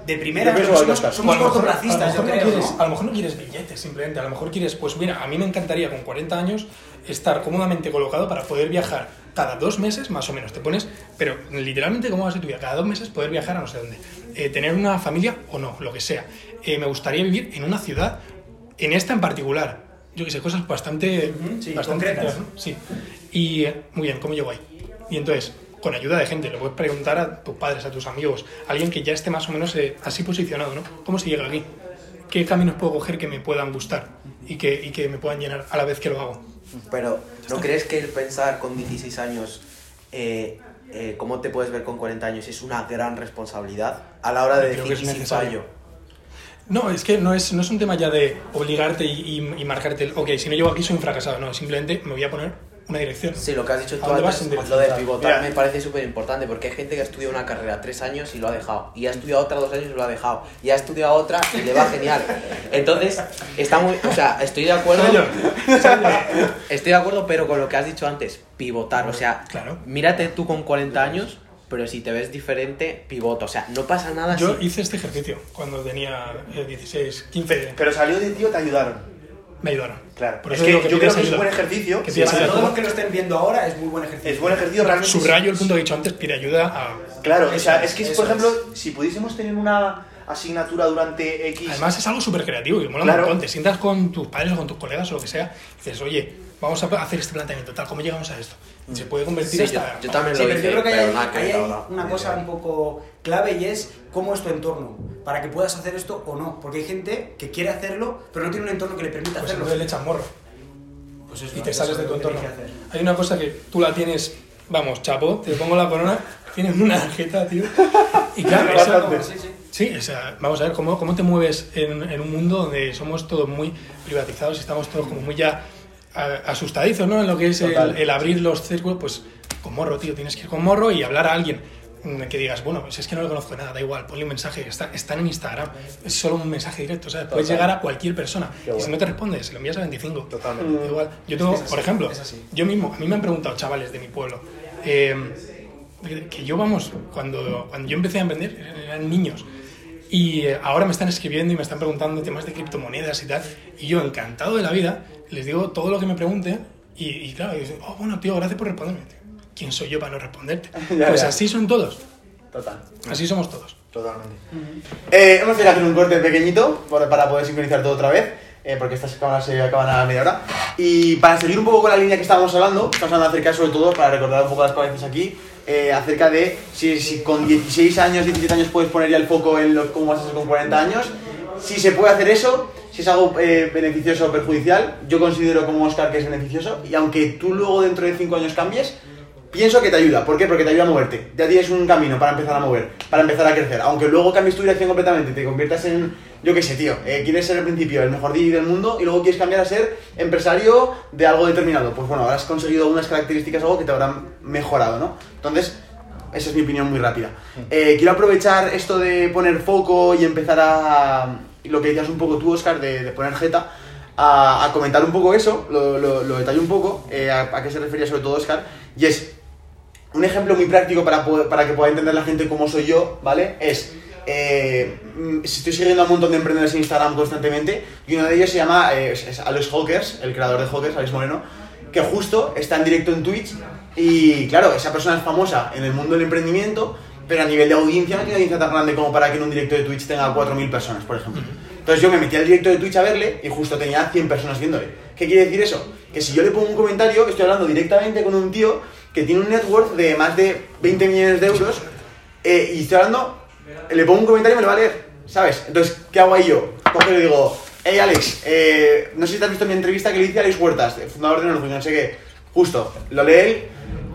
De primera, Yo somos, somos O a lo mejor- cortoplacistas, yo mejor no creo. quieres- ¿no? A lo mejor no quieres billetes, simplemente. A lo mejor quieres, pues mira, a mí me encantaría con 40 años estar cómodamente colocado para poder viajar cada dos meses, más o menos. Te pones, pero literalmente, ¿cómo va a ser tu vida? Cada dos meses poder viajar a no sé dónde. Eh, tener una familia o no, lo que sea. Eh, me gustaría vivir en una ciudad, en esta en particular. Yo que sé, cosas bastante, Ujú, sí, bastante concretas. ¿no? Sí. Y eh, muy bien, ¿cómo llego ahí? Y entonces, con ayuda de gente, le puedes preguntar a tus padres, a tus amigos, a alguien que ya esté más o menos eh, así posicionado, ¿no? ¿Cómo se llega aquí? ¿Qué caminos puedo coger que me puedan gustar y que, y que me puedan llenar a la vez que lo hago? Pero, ¿no crees que el pensar con 16 años eh, eh, cómo te puedes ver con 40 años es una gran responsabilidad a la hora de Creo que decir es y sin necesario. fallo? No, es que no es, no es un tema ya de obligarte y, y- y marcarte el, ok, si no llego aquí soy un fracasado, no, simplemente me voy a poner una dirección. Sí, lo que has dicho ¿A tú antes, sin lo de pivotar Mira. me parece súper importante porque hay gente que ha estudiado una carrera tres años y lo ha dejado, y ha estudiado otra dos años y lo ha dejado, y ha estudiado otra y le va genial. Entonces, está muy, o sea, estoy de acuerdo. Estoy de acuerdo, pero con lo que has dicho antes, pivotar, o sea, Claro. Mírate tú con 40 años, pero si te ves diferente, pivota. O sea, no pasa nada Yo si... hice este ejercicio cuando tenía eh, 16, 15, Pero salió de ti o te ayudaron. Me ayudaron. Claro. Por es eso que digo yo creo que es un buen ejercicio. Que Sí, Para ayuda. todos los que lo estén viendo ahora es muy buen ejercicio. Es buen ejercicio realmente. Subrayo el punto que he dicho antes, pide ayuda a... Claro, o sea, es que, es, por ejemplo, si pudiésemos tener una asignatura durante X. Además es algo súper creativo y mola Claro. un montón. Te sientas con tus padres o con tus colegas o lo que sea y dices, oye, vamos a hacer este planteamiento, tal, ¿cómo llegamos a esto? Se puede convertir Sí, yo, hasta... yo también Sí, lo pero hice, yo creo que pero hay, que hay ahora. una cosa un poco clave y es cómo es tu entorno, para que puedas hacer esto o no. Porque hay gente que quiere hacerlo, pero no tiene un entorno que le permita Pues hacerlo. le echas morro Pues eso, y te sales es de tu entorno. Hay una cosa que tú la tienes, vamos, chapo, te pongo la corona, tienes una jeta, tío. Y <laughs> claro, como- sí, sí. Sí, o sea, vamos a ver cómo, cómo te mueves en, en un mundo donde somos todos muy privatizados y estamos todos como muy ya asustadizos, ¿no? En lo que es el, el abrir los círculos, pues con morro, tío, tienes que ir con morro y hablar a alguien que digas, bueno, pues es que no le conozco nada, da igual, ponle un mensaje, está, están en Instagram, es solo un mensaje directo, o sea, puedes Total. llegar a cualquier persona y si no te responde, se lo envías a 25. Totalmente. Da igual. Yo tengo, Es así, por ejemplo, yo mismo, a mí me han preguntado chavales de mi pueblo, eh, que yo, vamos, cuando, cuando yo empecé a emprender, eran niños. Y eh, ahora me están escribiendo y me están preguntando temas de criptomonedas y tal. Y yo, encantado de la vida, les digo todo lo que me pregunten. Y, y claro, dicen, oh, bueno, tío, gracias por responderme. ¿Quién soy yo para no responderte? <laughs> Ya, pues ya. así son todos. Total. Así somos todos. Totalmente. Eh, hemos tenido que hacer un corte pequeñito para poder sincronizar todo otra vez, eh, porque estas cámaras se acaban a media hora. Y para seguir un poco con la línea que estábamos hablando, estamos hablando acerca, sobre todo, para recordar un poco las cabezas aquí, eh, acerca de si, si con 16 años, 17 años puedes poner ya el foco en lo, cómo vas a ser con 40 años, si se puede hacer eso, si es algo eh, beneficioso o perjudicial, yo considero como Oscar que es beneficioso, y aunque tú luego dentro de 5 años cambies, Pienso que te ayuda. ¿Por qué? Porque te ayuda a moverte. Ya tienes un camino para empezar a mover, para empezar a crecer. Aunque luego cambies tu dirección completamente, te conviertas en, yo qué sé, tío, eh, quieres ser al principio el mejor DJ del mundo y luego quieres cambiar a ser empresario de algo determinado. Pues bueno, habrás conseguido unas características, algo que te habrán mejorado, ¿no? Entonces, esa es mi opinión muy rápida. Eh, quiero aprovechar esto de poner foco y empezar a... Lo que decías un poco tú, Oscar, de, de poner jeta, a, a comentar un poco eso, lo, lo, lo detallo un poco, eh, a, a qué se refería sobre todo Oscar, y es un ejemplo muy práctico para, poder- para que pueda entender la gente cómo soy yo, ¿vale? Es, eh, mm, estoy siguiendo a un montón de emprendedores en Instagram constantemente y uno de ellos se llama eh, es, es Alex Hawkers, el creador de Hawkers, Alex Moreno, que justo está en directo en Twitch y claro, esa persona es famosa en el mundo del emprendimiento, pero a nivel de audiencia no tiene audiencia tan grande como para que en un directo de Twitch tenga 4.000 personas, por ejemplo. Entonces yo me metí al directo de Twitch a verle y justo tenía 100 personas viéndole. ¿Qué quiere decir eso? Que si yo le pongo un comentario, estoy hablando directamente con un tío que tiene un net worth de más de 20 millones de euros eh, y estoy hablando, le pongo un comentario y me lo va a leer, ¿sabes? Entonces, ¿qué hago ahí yo? Coge y le digo, hey Alex, eh, no sé si te has visto mi entrevista que le hice a Alex Huertas, fundador de Norwich, no sé qué. Justo, lo lee él.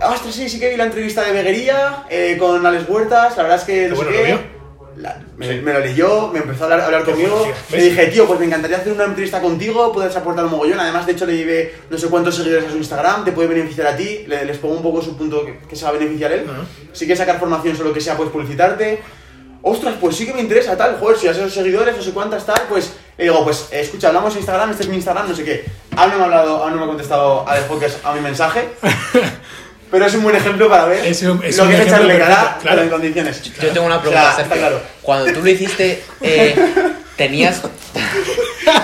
"Ah, Ostras, sí, sí que vi la entrevista de Veguería eh, con Alex Huertas, la verdad es que no sé qué. La- me, me lo leyó, me empezó a hablar, a hablar conmigo. Le dije, tío, pues me encantaría hacer una entrevista contigo, puedes aportar un mogollón. Además, de hecho, le llevé no sé cuántos seguidores a su Instagram, te puede beneficiar a ti. Le- les pongo un poco su punto que, que se va a beneficiar él. Ajá. Si quieres sacar formación sobre lo que sea, pues publicitarte. Ostras, pues sí que me interesa, tal, joder, si has esos seguidores, no sé cuántas, tal, pues le digo, pues eh, escucha, hablamos en Instagram, este es mi Instagram, no sé qué. Aún no me ha hablado, aún no me ha contestado a Podcast a mi mensaje. <laughs> Pero es un buen ejemplo para ver Es un- es lo que es echarle cara claro. pero en condiciones. Yo tengo una O pregunta, sea, Sergio. está claro. Cuando tú lo hiciste, eh, <laughs> tenías.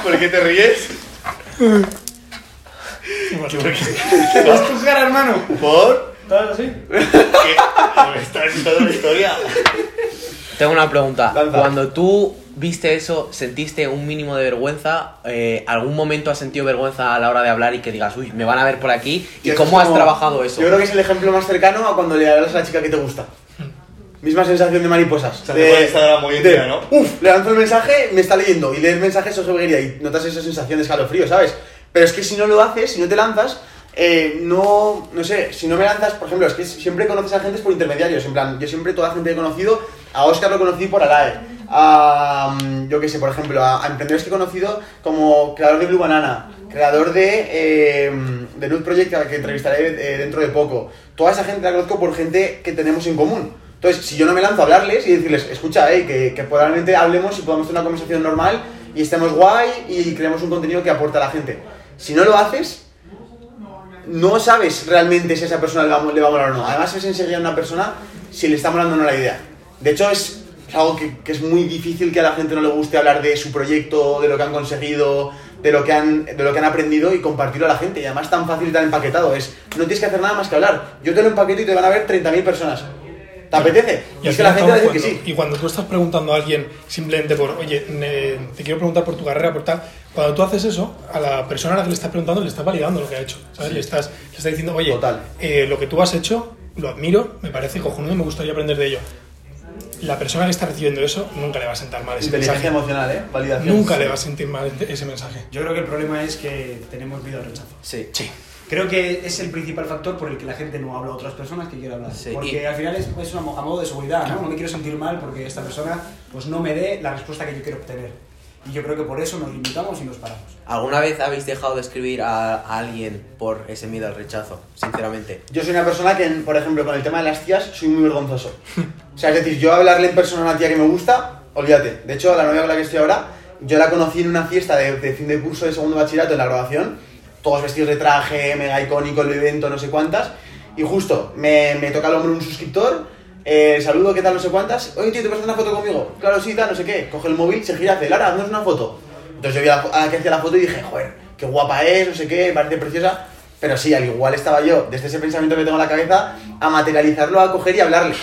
¿Por qué te ríes? ¿Vas tu cara, hermano? ¿Por? <laughs> ¿Estás así? ¿Qué? Esta es toda la historia. Tengo una pregunta. Lanza. Cuando tú viste eso, ¿sentiste un mínimo de vergüenza? Eh, ¿Algún momento has sentido vergüenza a la hora de hablar y que digas, uy, me van a ver por aquí? ¿Y cómo has trabajado eso? Yo creo que es el ejemplo más cercano a cuando le hablas a la chica que te gusta. Misma sensación de mariposas. sea, te puede estar muy de, ¿no? Uf, le lanzo el mensaje, me está leyendo y lees mensajes o seguiría y notas esa sensación de escalofrío, ¿sabes? Pero es que si no lo haces, si no te lanzas, eh, no, no sé, si no me lanzas, por ejemplo, es que siempre conoces a gente por intermediarios, en plan, yo siempre toda la gente he conocido, a Oscar lo conocí por Alae, a, mm, yo qué sé, por ejemplo, a, a emprendedores que he conocido como creador de Blue Banana, creador de, eh, de Nude Project, al que entrevistaré eh, dentro de poco. Toda esa gente la conozco por gente que tenemos en común. Entonces, si yo no me lanzo a hablarles y decirles, escucha, eh, que, que probablemente hablemos y podamos tener una conversación normal y estemos guay y creemos un contenido que aporta a la gente. Si no lo haces, no sabes realmente si esa persona le va, a- molar o no. Además, es enseguida a una persona si le está molando o no la idea. De hecho, es algo que, que es muy difícil que a la gente no le guste hablar de su proyecto, de lo que han conseguido, de lo que han, de lo que han aprendido y compartirlo a la gente. Y además, tan fácil y tan empaquetado. Es, no tienes que hacer nada más que hablar. Yo te lo empaqueto y te van a ver 30.000 personas. ¿Te apetece? Y Y es que la y gente va a decir que sí. Y cuando tú estás preguntando a alguien simplemente por, oye, ne- te quiero preguntar por tu carrera, por tal, cuando tú haces eso, a la persona a la que le estás preguntando le estás validando lo que ha hecho. ¿sabes? Le, estás, le estás diciendo, oye, Total. eh, lo que tú has hecho, lo admiro, me parece cojonudo, me gustaría aprender de ello. La persona que está recibiendo eso nunca le va a sentar mal ese Inteligencia mensaje. emocional, ¿eh? Validación. Nunca le va a sentir mal ese mensaje. Yo creo que el problema es que tenemos miedo al rechazo. Sí. Sí. Creo que es el principal factor por el que la gente no habla a otras personas que quiere hablar. Sí, porque y- al final es, es a modo de seguridad, ¿no? No me quiero sentir mal porque esta persona pues no me dé la respuesta que yo quiero obtener. Y yo creo que por eso nos limitamos y nos paramos. ¿Alguna vez habéis dejado de escribir a, a alguien por ese miedo al rechazo? Sinceramente. Yo soy una persona que, por ejemplo, con el tema de las tías, soy muy vergonzoso. O sea, es decir, yo hablarle en persona a una tía que me gusta, olvídate. De hecho, la novia con la que estoy ahora, yo la conocí en una fiesta de, de fin de curso de segundo bachillerato en la graduación, todos vestidos de traje, mega icónico el evento, no sé cuántas, y justo me, me toca al hombro un suscriptor, eh, saludo, ¿qué tal, no sé cuántas? Oye, tío, ¿te pasas una foto conmigo? Claro, sí, tal, no sé qué. Coge el móvil, se gira, hace, Lara, haznos una foto. Entonces yo vi a a la que hacía la foto y dije, joder, qué guapa es, no sé qué, parece preciosa. Pero sí, al igual estaba yo, desde ese pensamiento que tengo en la cabeza, a materializarlo, a coger y hablarle.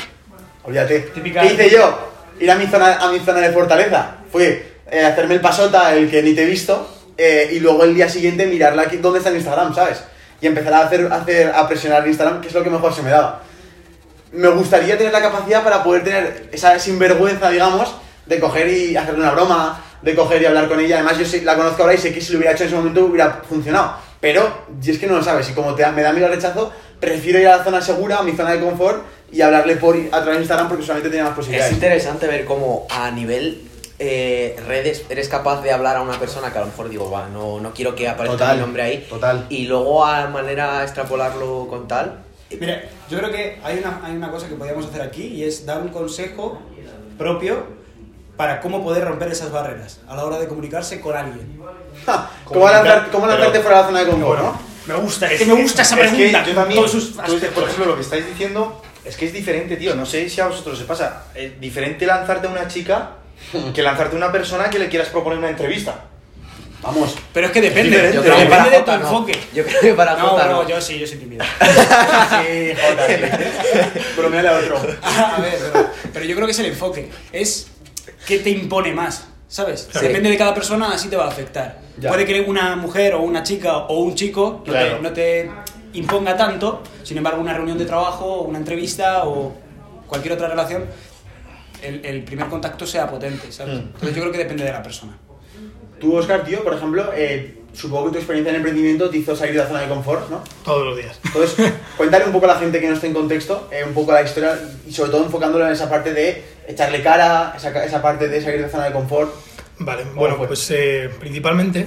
Olvídate. Típica- ¿Qué hice yo? Ir a mi zona, a mi zona de fortaleza. Fue eh, hacerme el pasota, el que ni te he visto, eh, y luego el día siguiente mirarla aquí, dónde está en Instagram, ¿sabes? Y empezar a hacer, a hacer, a presionar Instagram, que es lo que mejor se me daba. Me gustaría tener la capacidad para poder tener esa sinvergüenza, digamos, de coger y hacerle una broma, de coger y hablar con ella. Además, yo sé- la conozco ahora y sé que si lo hubiera hecho en ese momento hubiera funcionado. Pero, y es que no lo sabes, y como te, me da miedo el rechazo, prefiero ir a la zona segura, a mi zona de confort, y hablarle por, a través de Instagram porque solamente tenía más Es posibilidades. interesante ver cómo a nivel eh, redes eres capaz de hablar a una persona que a lo mejor digo, va, no, no quiero que aparezca Total, mi nombre ahí. total. Y luego a manera extrapolarlo con tal. Mira, yo creo que hay una, hay una cosa que podríamos hacer aquí y es dar un consejo propio para cómo poder romper esas barreras a la hora de comunicarse con alguien. Ja, ¿Cómo, lanzar- cómo lanzarte fuera de la zona de confort, no? Me gusta, es que me gusta esa Es que pregunta. yo también, todos sus por ejemplo, lo que estáis diciendo es que es diferente, tío. No sé si a vosotros se pasa. Es diferente lanzarte a una chica que lanzarte a una persona que le quieras proponer una entrevista. Vamos. Pero es que depende. Yo creo que depende para de tu Jota no. enfoque. Yo creo que para No, Jota no, no. yo sí, yo soy tímido. <laughs> <laughs> Sí, jota, sí. Bromeale a otro. a ver, pero, pero yo creo que es el enfoque. Es qué te impone más. ¿Sabes? Depende de cada persona, así te va a afectar. Ya. Puede que una mujer o una chica o un chico no, Claro. te, no te imponga tanto, sin embargo, una reunión de trabajo, o una entrevista o cualquier otra relación, el, el primer contacto sea potente, ¿sabes? Mm. Entonces yo creo que depende de la persona. Tú, Oscar, tío, por ejemplo, eh, supongo que tu experiencia en emprendimiento te hizo salir de la zona de confort, ¿no? Todos los días. Entonces, <laughs> cuéntale un poco a la gente que no esté en contexto, eh, un poco la historia y sobre todo enfocándolo en esa parte de echarle cara, esa, esa parte de salir de la zona de confort. Vale, bueno, fue? pues eh, principalmente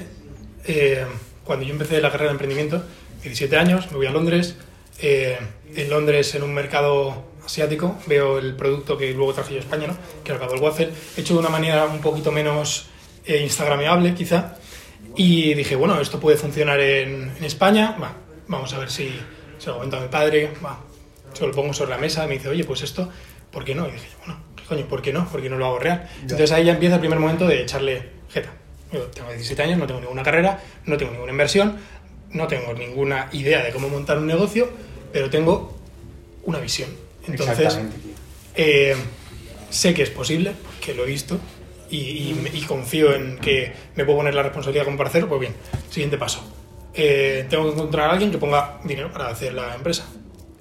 eh, cuando yo empecé la carrera de emprendimiento, 17 años, me voy a Londres. eh, en Londres, en un mercado asiático, veo el producto que luego traje yo a España, ¿no? que era el Waffle, hecho de una manera un poquito menos eh, instagrameable, quizá. Y dije, bueno, esto puede funcionar en, en España, va, vamos a ver si se lo comento a mi padre, va, se lo pongo sobre la mesa y me dice, oye, pues esto, ¿por qué no? Y dije, bueno, ¿qué coño, ¿por qué no? ¿Por qué no lo hago real? Entonces ahí ya empieza el primer momento de echarle jeta. Yo tengo 17 años, no tengo ninguna carrera, no tengo ninguna inversión, no tengo ninguna idea de cómo montar un negocio, pero tengo una visión. Entonces, eh, sé que es posible, que lo he visto y, y- y confío en que me puedo poner la responsabilidad como para hacerlo. Pues bien, siguiente paso. Eh, tengo que encontrar a alguien que ponga dinero para hacer la empresa.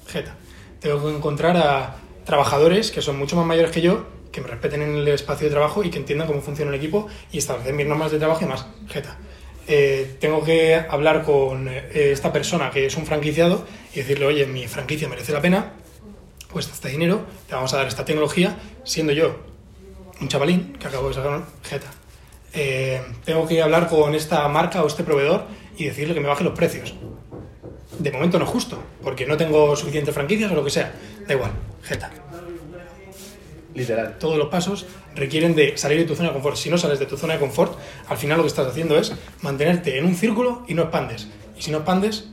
Jeta. Tengo que encontrar a trabajadores que son mucho más mayores que yo, que me respeten en el espacio de trabajo y que entiendan cómo funciona el equipo y establecer mis normas de trabajo y más. Jeta. Eh, tengo que hablar con eh, esta persona que es un franquiciado y decirle, oye, mi franquicia merece la pena, cuesta este dinero, te vamos a dar esta tecnología, siendo yo un chavalín que acabo de sacar una jeta. Eh, tengo que hablar con esta marca o este proveedor y decirle que me baje los precios. De momento no es justo, porque no tengo suficientes franquicias o lo que sea. Da igual, jeta. Literal. Todos los pasos requieren de salir de tu zona de confort. Si no sales de tu zona de confort, al final lo que estás haciendo es mantenerte en un círculo y no expandes. Y si no expandes,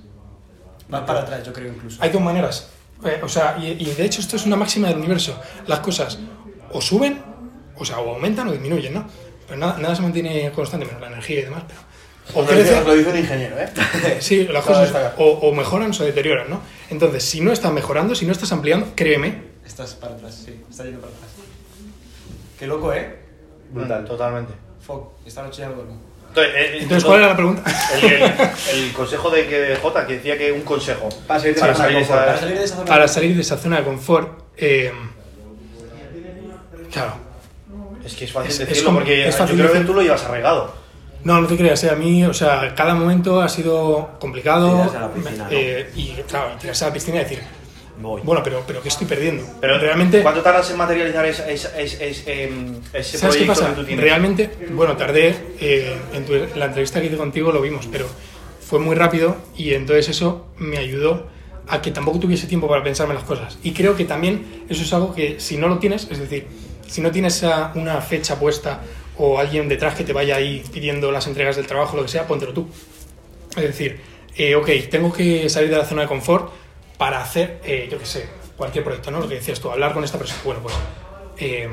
Vas para atrás, yo creo incluso. hay dos maneras. Eh, o sea, y, y de hecho esto es una máxima del universo. Las cosas o suben, o sea, o aumentan o disminuyen, ¿no? Pero nada, nada se mantiene constante, menos la energía y demás. Pero, o lo, crece, lo dice un ingeniero, ¿eh? <laughs> sí, las cosas o, o mejoran o se deterioran, ¿no? Entonces, si no estás mejorando, si no estás ampliando, créeme, Estás para atrás, sí, estás yendo para atrás. Qué loco, ¿eh? Brutal. Totalmente. Fuck, esta noche ya no duermo. Entonces, eh, entonces, ¿cuál era la pregunta? El, el- <laughs> el consejo de que Jota, que decía que un consejo Para salir de para esa zona de salir de confort. Para esa... salir de esa zona Para salir de esa zona de confort, eh, claro, Es que es fácil Es- es decirlo como- porque es yo creo que tú lo llevas arraigado. No, no te creas, eh, a mí, o sea, cada momento ha sido complicado. Tirarse a la piscina, ¿no? eh, y claro, tirarse a la piscina y decir, Voy. bueno, pero, pero ¿qué estoy perdiendo? Pero realmente, ¿cuánto tardas en materializar ese, ese, ese- ese, em, ese ¿sabes qué pasa? que tú tienes? Realmente, bueno, tardé, eh, en, tu- en la entrevista que hice contigo lo vimos, pero fue muy rápido y entonces eso me ayudó a que tampoco tuviese tiempo para pensarme las cosas. Y creo que también eso es algo que si no lo tienes, es decir, si no tienes una fecha puesta o alguien detrás que te vaya ahí pidiendo las entregas del trabajo, lo que sea, póntelo tú. Es decir, eh, ok, tengo que salir de la zona de confort para hacer, eh, yo qué sé, cualquier proyecto, ¿no? Lo que decías tú, hablar con esta persona. Bueno, pues eh,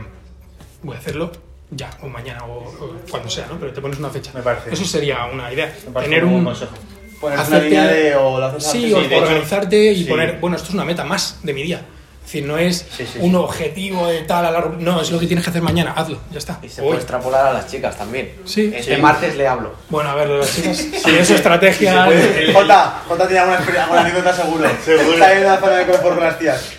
voy a hacerlo ya, o mañana, o, o cuando sea, ¿no? Pero te pones una fecha. Me parece. Eso sería una idea. Me Tener un un... consejo. Poner una línea de. O Sí, o- organizarte y sí. poner, bueno, esto es una meta más de mi día. Es decir, no es Sí, sí, un sí. objetivo de tal a largo... No, es lo que tienes que hacer mañana, hazlo, ya está. Y se Hoy. puede extrapolar a las chicas también. Sí. Este Sí. martes le hablo. Bueno, a ver, las chicas, si es estrategia... puede. Jota, Jota tiene alguna, alguna anécdota seguro. <laughs> Seguro. Salir de la zona de confort con las tías.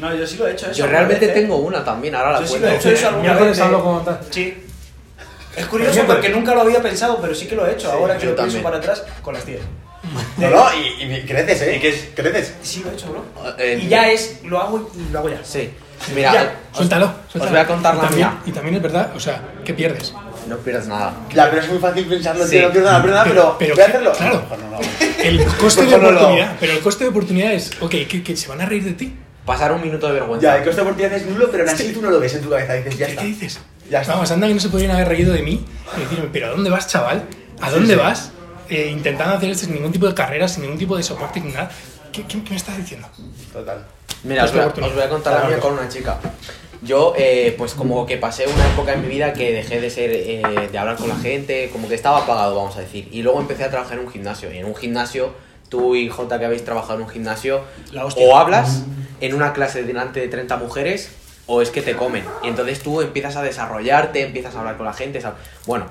No, yo sí lo he hecho eso. Yo realmente vez, ¿eh? tengo una también, ahora la Yo sí cuento. lo he hecho eso alguna vez. de- hablo con tal. Sí. Es curioso porque nunca lo había pensado, pero sí que lo he hecho. Ahora que lo pienso para atrás, con las tías. No, no, y, y creces, ¿eh? ¿Y qué es? Creces. Sí lo he hecho, bro. Eh, Y ya es, lo hago y lo hago ya. Sí. Mira, Ya. os- Suéltalo, suéltalo. voy a contar y la también, mía. Y también es verdad, o sea, ¿qué pierdes? no pierdas nada. Ya, pero es muy fácil pensarlo, Sí. tío. No quiero nada, pero, pero, Pero- voy a hacerlo. claro. No. El coste <laughs> de oportunidad, pero el coste de oportunidad es, ok, que, que se van a reír de ti. Pasar un minuto de vergüenza. Ya, el coste de oportunidad es nulo, pero aún así tú no lo ves en tu cabeza. Dices, ya ¿Qué, está. qué dices? Ya está. Vamos, anda que no se podrían haber reído de mí y decirme, pero ¿a dónde vas, chaval? ¿A dónde sí. vas? Eh, intentando hacer esto sin ningún tipo de carrera, sin ningún tipo de soporte ni nada. ¿Qué, qué, qué me estás diciendo? Total. Mira, os voy, a, os voy a contar la mía con una chica. Yo, eh, pues como que pasé una época en mi vida que dejé de ser, eh, de hablar con la gente, como que estaba apagado, vamos a decir. Y luego empecé a trabajar en un gimnasio. Y en un gimnasio, tú y Jota que habéis trabajado en un gimnasio, o hablas en una clase delante de 30 mujeres, o es que te comen. Y entonces tú empiezas a desarrollarte, empiezas a hablar con la gente. sab- Bueno,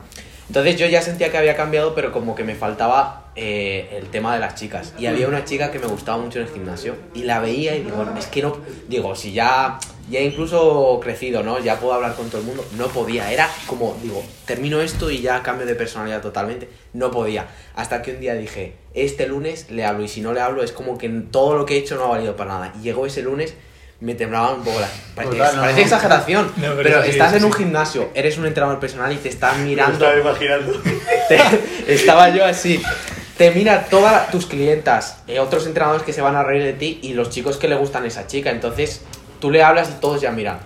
entonces yo ya sentía que había cambiado, pero como que me faltaba eh, el tema de las chicas. Y había una chica que me gustaba mucho en el gimnasio y la veía y digo, es que no, digo, si ya, ya incluso crecido, ¿no? Ya puedo hablar con todo el mundo. No podía, era como, digo, termino esto y ya cambio de personalidad totalmente. No podía. Hasta que un día dije, este lunes le hablo y si no le hablo es como que todo lo que he hecho no ha valido para nada. Y llegó ese lunes me temblaban un poco las... Parece, Total, no, parece no. exageración, No, pero pero sí, estás sí, en un gimnasio, eres un entrenador personal y te están mirando... imaginando. <laughs> Te- estaba yo así. Te mira todas tus clientas, eh, otros entrenadores que se van a reír de ti y los chicos que le gustan a esa chica. Entonces tú le hablas y todos ya miran.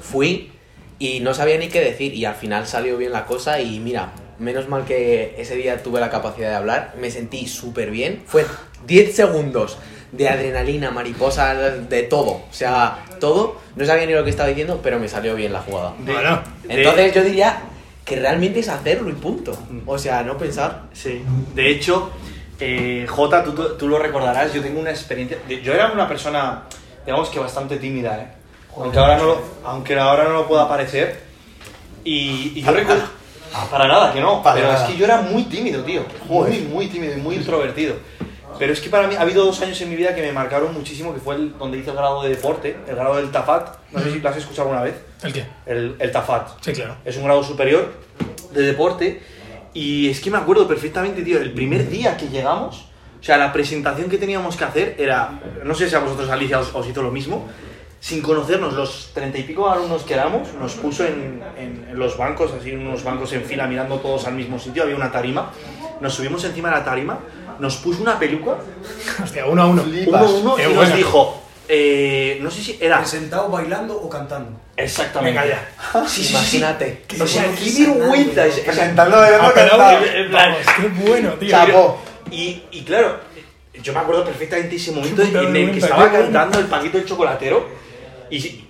Fui y no sabía ni qué decir y al final salió bien la cosa y mira, menos mal que ese día tuve la capacidad de hablar, me sentí súper bien. Fue 10 segundos de adrenalina, mariposa, de todo. O sea, todo. No sabía ni lo que estaba diciendo, pero me salió bien la jugada. Bueno, Entonces yo diría que realmente es hacerlo y punto. O sea, no pensar. Sí, de hecho, eh, Jota, tú, tú- lo recordarás, yo tengo una experiencia. Yo era una persona, digamos que bastante tímida, ¿eh? Aunque ahora no lo, aunque ahora no lo pueda parecer. Y, y yo recuerdo. Para nada, que no. Para pero nada. es que yo era muy tímido, tío. Muy, muy tímido y muy introvertido. Pero es que para mí ha habido dos años en mi vida que me marcaron muchísimo, que fue el, donde hice el grado de deporte, el grado del TAFAT. No sé si lo has escuchado alguna vez. ¿el qué? El, el TAFAT. Sí, claro. Es un grado superior de deporte. Y es que me acuerdo perfectamente, tío, el primer día que llegamos, o sea, la presentación que teníamos que hacer era, no sé si a vosotros, Alicia, os, os hizo lo mismo, sin conocernos, los treinta y pico alumnos que éramos, nos puso en, en- en los bancos, así, en unos bancos en fila, mirando todos al mismo sitio, había una tarima, nos subimos encima de la tarima, nos puso una peluca, Hostia, uno a uno. uno a uno, Qué y nos dijo, eh, no sé si era... Sentado bailando o cantando. Exactamente. Venga ya. Sí, sí, sí, Imagínate. sí. O sea, qué vergüenza. es- o sea, Sentando bailando Ah, pero cantado. vamos, en plan- vamos, qué bueno, tío. Chapo. Y, y claro, yo me acuerdo perfectamente ese momento Qué en el que vergüenza, estaba qué bueno. cantando el Paquito el Chocolatero y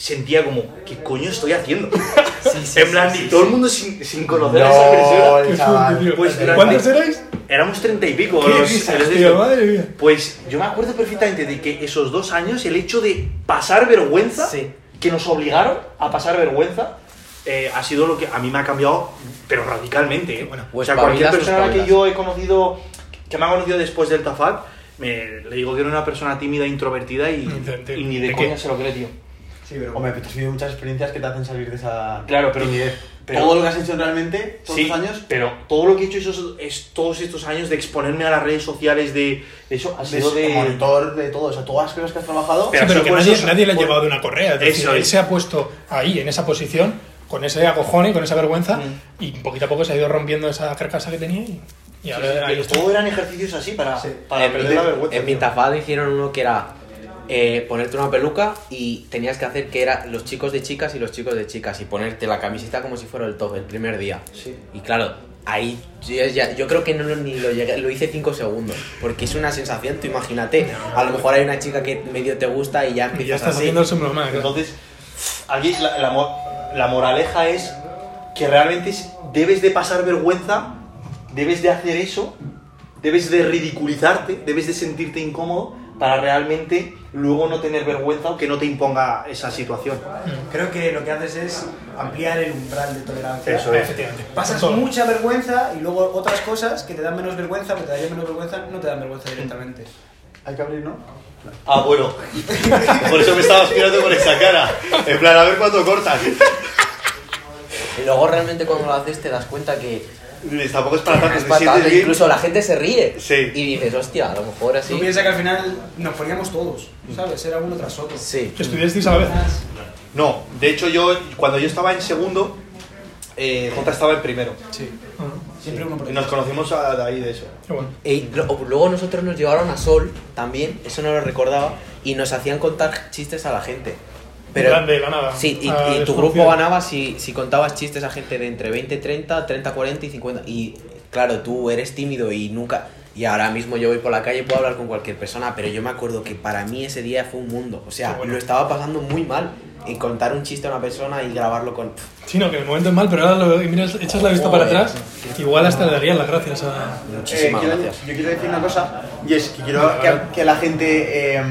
sentía como, ¿qué coño estoy haciendo? <laughs> en plan, y todo el mundo sin, sin conocer a esa No, persona. Qué. Pues ¿Cuántos erais? Éramos treinta y pico. ¿Qué los- de tío? Madre mía. Pues yo me acuerdo perfectamente de que esos dos años, el hecho de pasar vergüenza, Sí. que nos obligaron a pasar vergüenza, eh, ha sido lo que a mí me ha cambiado, pero radicalmente. ¿eh? Bueno, o pues sea, cualquier espabilas, persona que yo he conocido, que me ha conocido después del TAFAT, me, le digo que era una persona tímida, introvertida y, ¿De- de- y ni de, de coña qué? se lo cree, tío. Sí, pero. Hombre, pero tú has vivido muchas experiencias que te hacen salir de esa Claro, pero- timidez. pero- Todo lo que has hecho realmente, todos Sí, los años, pero todo lo que he hecho esos, es, todos estos años de exponerme a las redes sociales, de, de eso, ha de, sido de... monitor, de todo, o sea, todas las cosas que has trabajado. Pero Sí, pero que nadie, eso- nadie le ha por- llevado de una correa. Es decir, él se ha puesto ahí, en esa posición, con ese acojone, con esa vergüenza, Mm. y poquito a poco se ha ido rompiendo esa carcasa que tenía y, y Sí, ahora sí, ahí todo eran ejercicios así para, para en, perder mi- la vergüenza. en mi tío. tafad hicieron uno que era eh, ponerte una peluca y tenías que hacer que era los chicos de chicas y los chicos de chicas y ponerte la camiseta como si fuera el top el primer día. Sí. Y claro, ahí yo, ya- yo creo que no lo- ni lo llegué, lo hice 5 segundos, porque es una sensación, tú imagínate, a lo mejor hay una chica que medio te gusta y ya Y ya empiezas estás así. haciendo el subnormal. claro. Entonces, aquí la, la la moraleja es que realmente es- debes de pasar vergüenza, debes de hacer eso, debes de ridiculizarte, debes de sentirte incómodo para realmente luego no tener vergüenza o que no te imponga esa situación. Creo que lo que haces es ampliar el umbral de tolerancia. Eso es. Pasas Todo. mucha vergüenza y luego otras cosas que te dan menos vergüenza, pero te darían menos vergüenza, no te dan vergüenza directamente. Hay que abrir, ¿no? Ah, bueno. Por eso me estabas mirando con esa cara. En plan, a ver cuánto cortas. Y luego realmente cuando lo haces te das cuenta que Tampoco es para tanto. es sientes bien. incluso la gente se ríe. Sí. Y dices, hostia, a lo mejor así. Tú piensas que al final nos poníamos todos, ¿sabes? Era uno tras otro. Sí. Que estudiasteis a la vez. No, de hecho yo, cuando yo estaba en segundo, eh, Jota estaba en primero. Sí. Ah, Siempre uno por Y nos conocimos a- de ahí de eso. qué bueno. Y luego nosotros nos llevaron a Sol también, eso no lo recordaba, y nos hacían contar chistes a la gente. Pero, plan de la nada. Sí, y, y tu grupo ganaba si, si contabas chistes a gente de entre 20 y 30, 30, 40 y 50. Y claro, tú eres tímido y nunca... Y ahora mismo yo voy por la calle y puedo hablar con cualquier persona, pero yo me acuerdo que para mí ese día fue un mundo. O sea, bueno. lo estaba pasando muy mal. Y contar un chiste a una persona y grabarlo con... Sí, no, que en el momento es mal, pero ahora lo, echas la vista para atrás, igual hasta le darían las gracias a... Eh, Muchísimas quiero- gracias. Yo quiero decir una cosa, y es que quiero que, que la gente eh,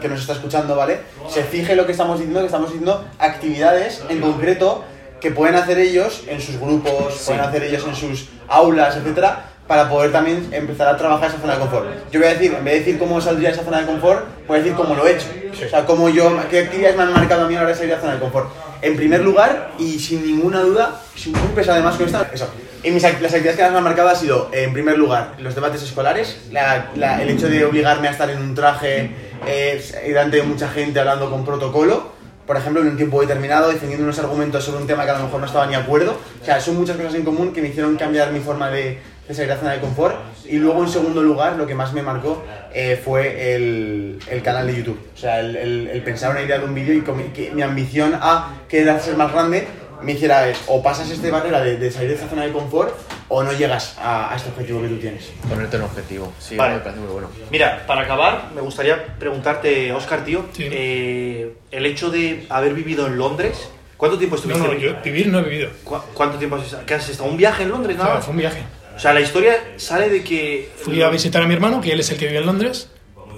que nos está escuchando, ¿vale? Se fije lo que estamos diciendo, que estamos diciendo actividades en concreto que pueden hacer ellos en sus grupos, pueden hacer ellos en sus aulas, etcétera, para poder también empezar a trabajar esa zona de confort. Yo voy a decir, en vez de decir cómo saldría esa zona de confort, voy a decir cómo lo he hecho. O sea, cómo yo, qué actividades me han marcado a mí a la hora de salir de la zona de confort. En primer lugar, y sin ninguna duda, sin muy pesado además con esta, eso. Y mis, las actividades que más me han marcado ha sido, en primer lugar, los debates escolares, la- la- el hecho de obligarme a estar en un traje eh, delante de mucha gente hablando con protocolo, por ejemplo, en un tiempo determinado, defendiendo unos argumentos sobre un tema que a lo mejor no estaba ni de acuerdo. O sea, son muchas cosas en común que me hicieron cambiar mi forma de, de salir la zona de confort. Y luego, en segundo lugar, lo que más me marcó eh, fue el, el canal de YouTube. O sea, el, el- el pensar una idea de un vídeo y que mi ambición a querer ser más grande me hiciera es, o pasas esta barrera de, de salir de esa zona de confort o no llegas a, a este objetivo que tú tienes. Ponerte un objetivo. Sí, Vale. me parece muy bueno. Mira, para acabar, me gustaría preguntarte, Oscar, tío, Sí. eh, el hecho de haber vivido en Londres, ¿cuánto tiempo No, estuviste? no, en- yo vivir no he vivido. ¿Cu- ¿Cuánto tiempo has estado? ¿Qué has estado? ¿Un viaje en Londres O nada sea, más? fue un viaje. O sea, la historia sale de que... Fui a visitar a mi hermano, que él es el que vive en Londres,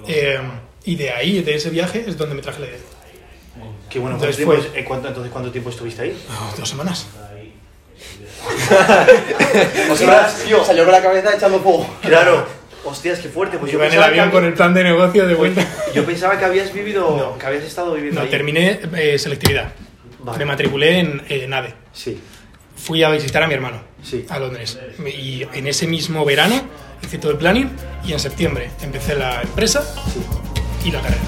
eh, y de ahí, de ese viaje, es donde me traje la idea. Qué bueno, ¿cuánto Entonces tiempo, fue- eh, cuánto- entonces, ¿cuánto tiempo estuviste ahí? Oh, dos semanas. <laughs> Ostras, tío, salió con la cabeza echando fuego. Claro. Hostias, qué fuerte. Pues yo en el pensaba, que avión con el plan de negocio de vuelta. yo pensaba que habías vivido, que habías estado viviendo No, ahí. terminé eh, selectividad. Vale. Me matriculé en eh, NADE. Sí. Fui a visitar a mi hermano Sí. a Londres. Y en ese mismo verano hice todo el planning y en septiembre empecé la empresa y la carrera.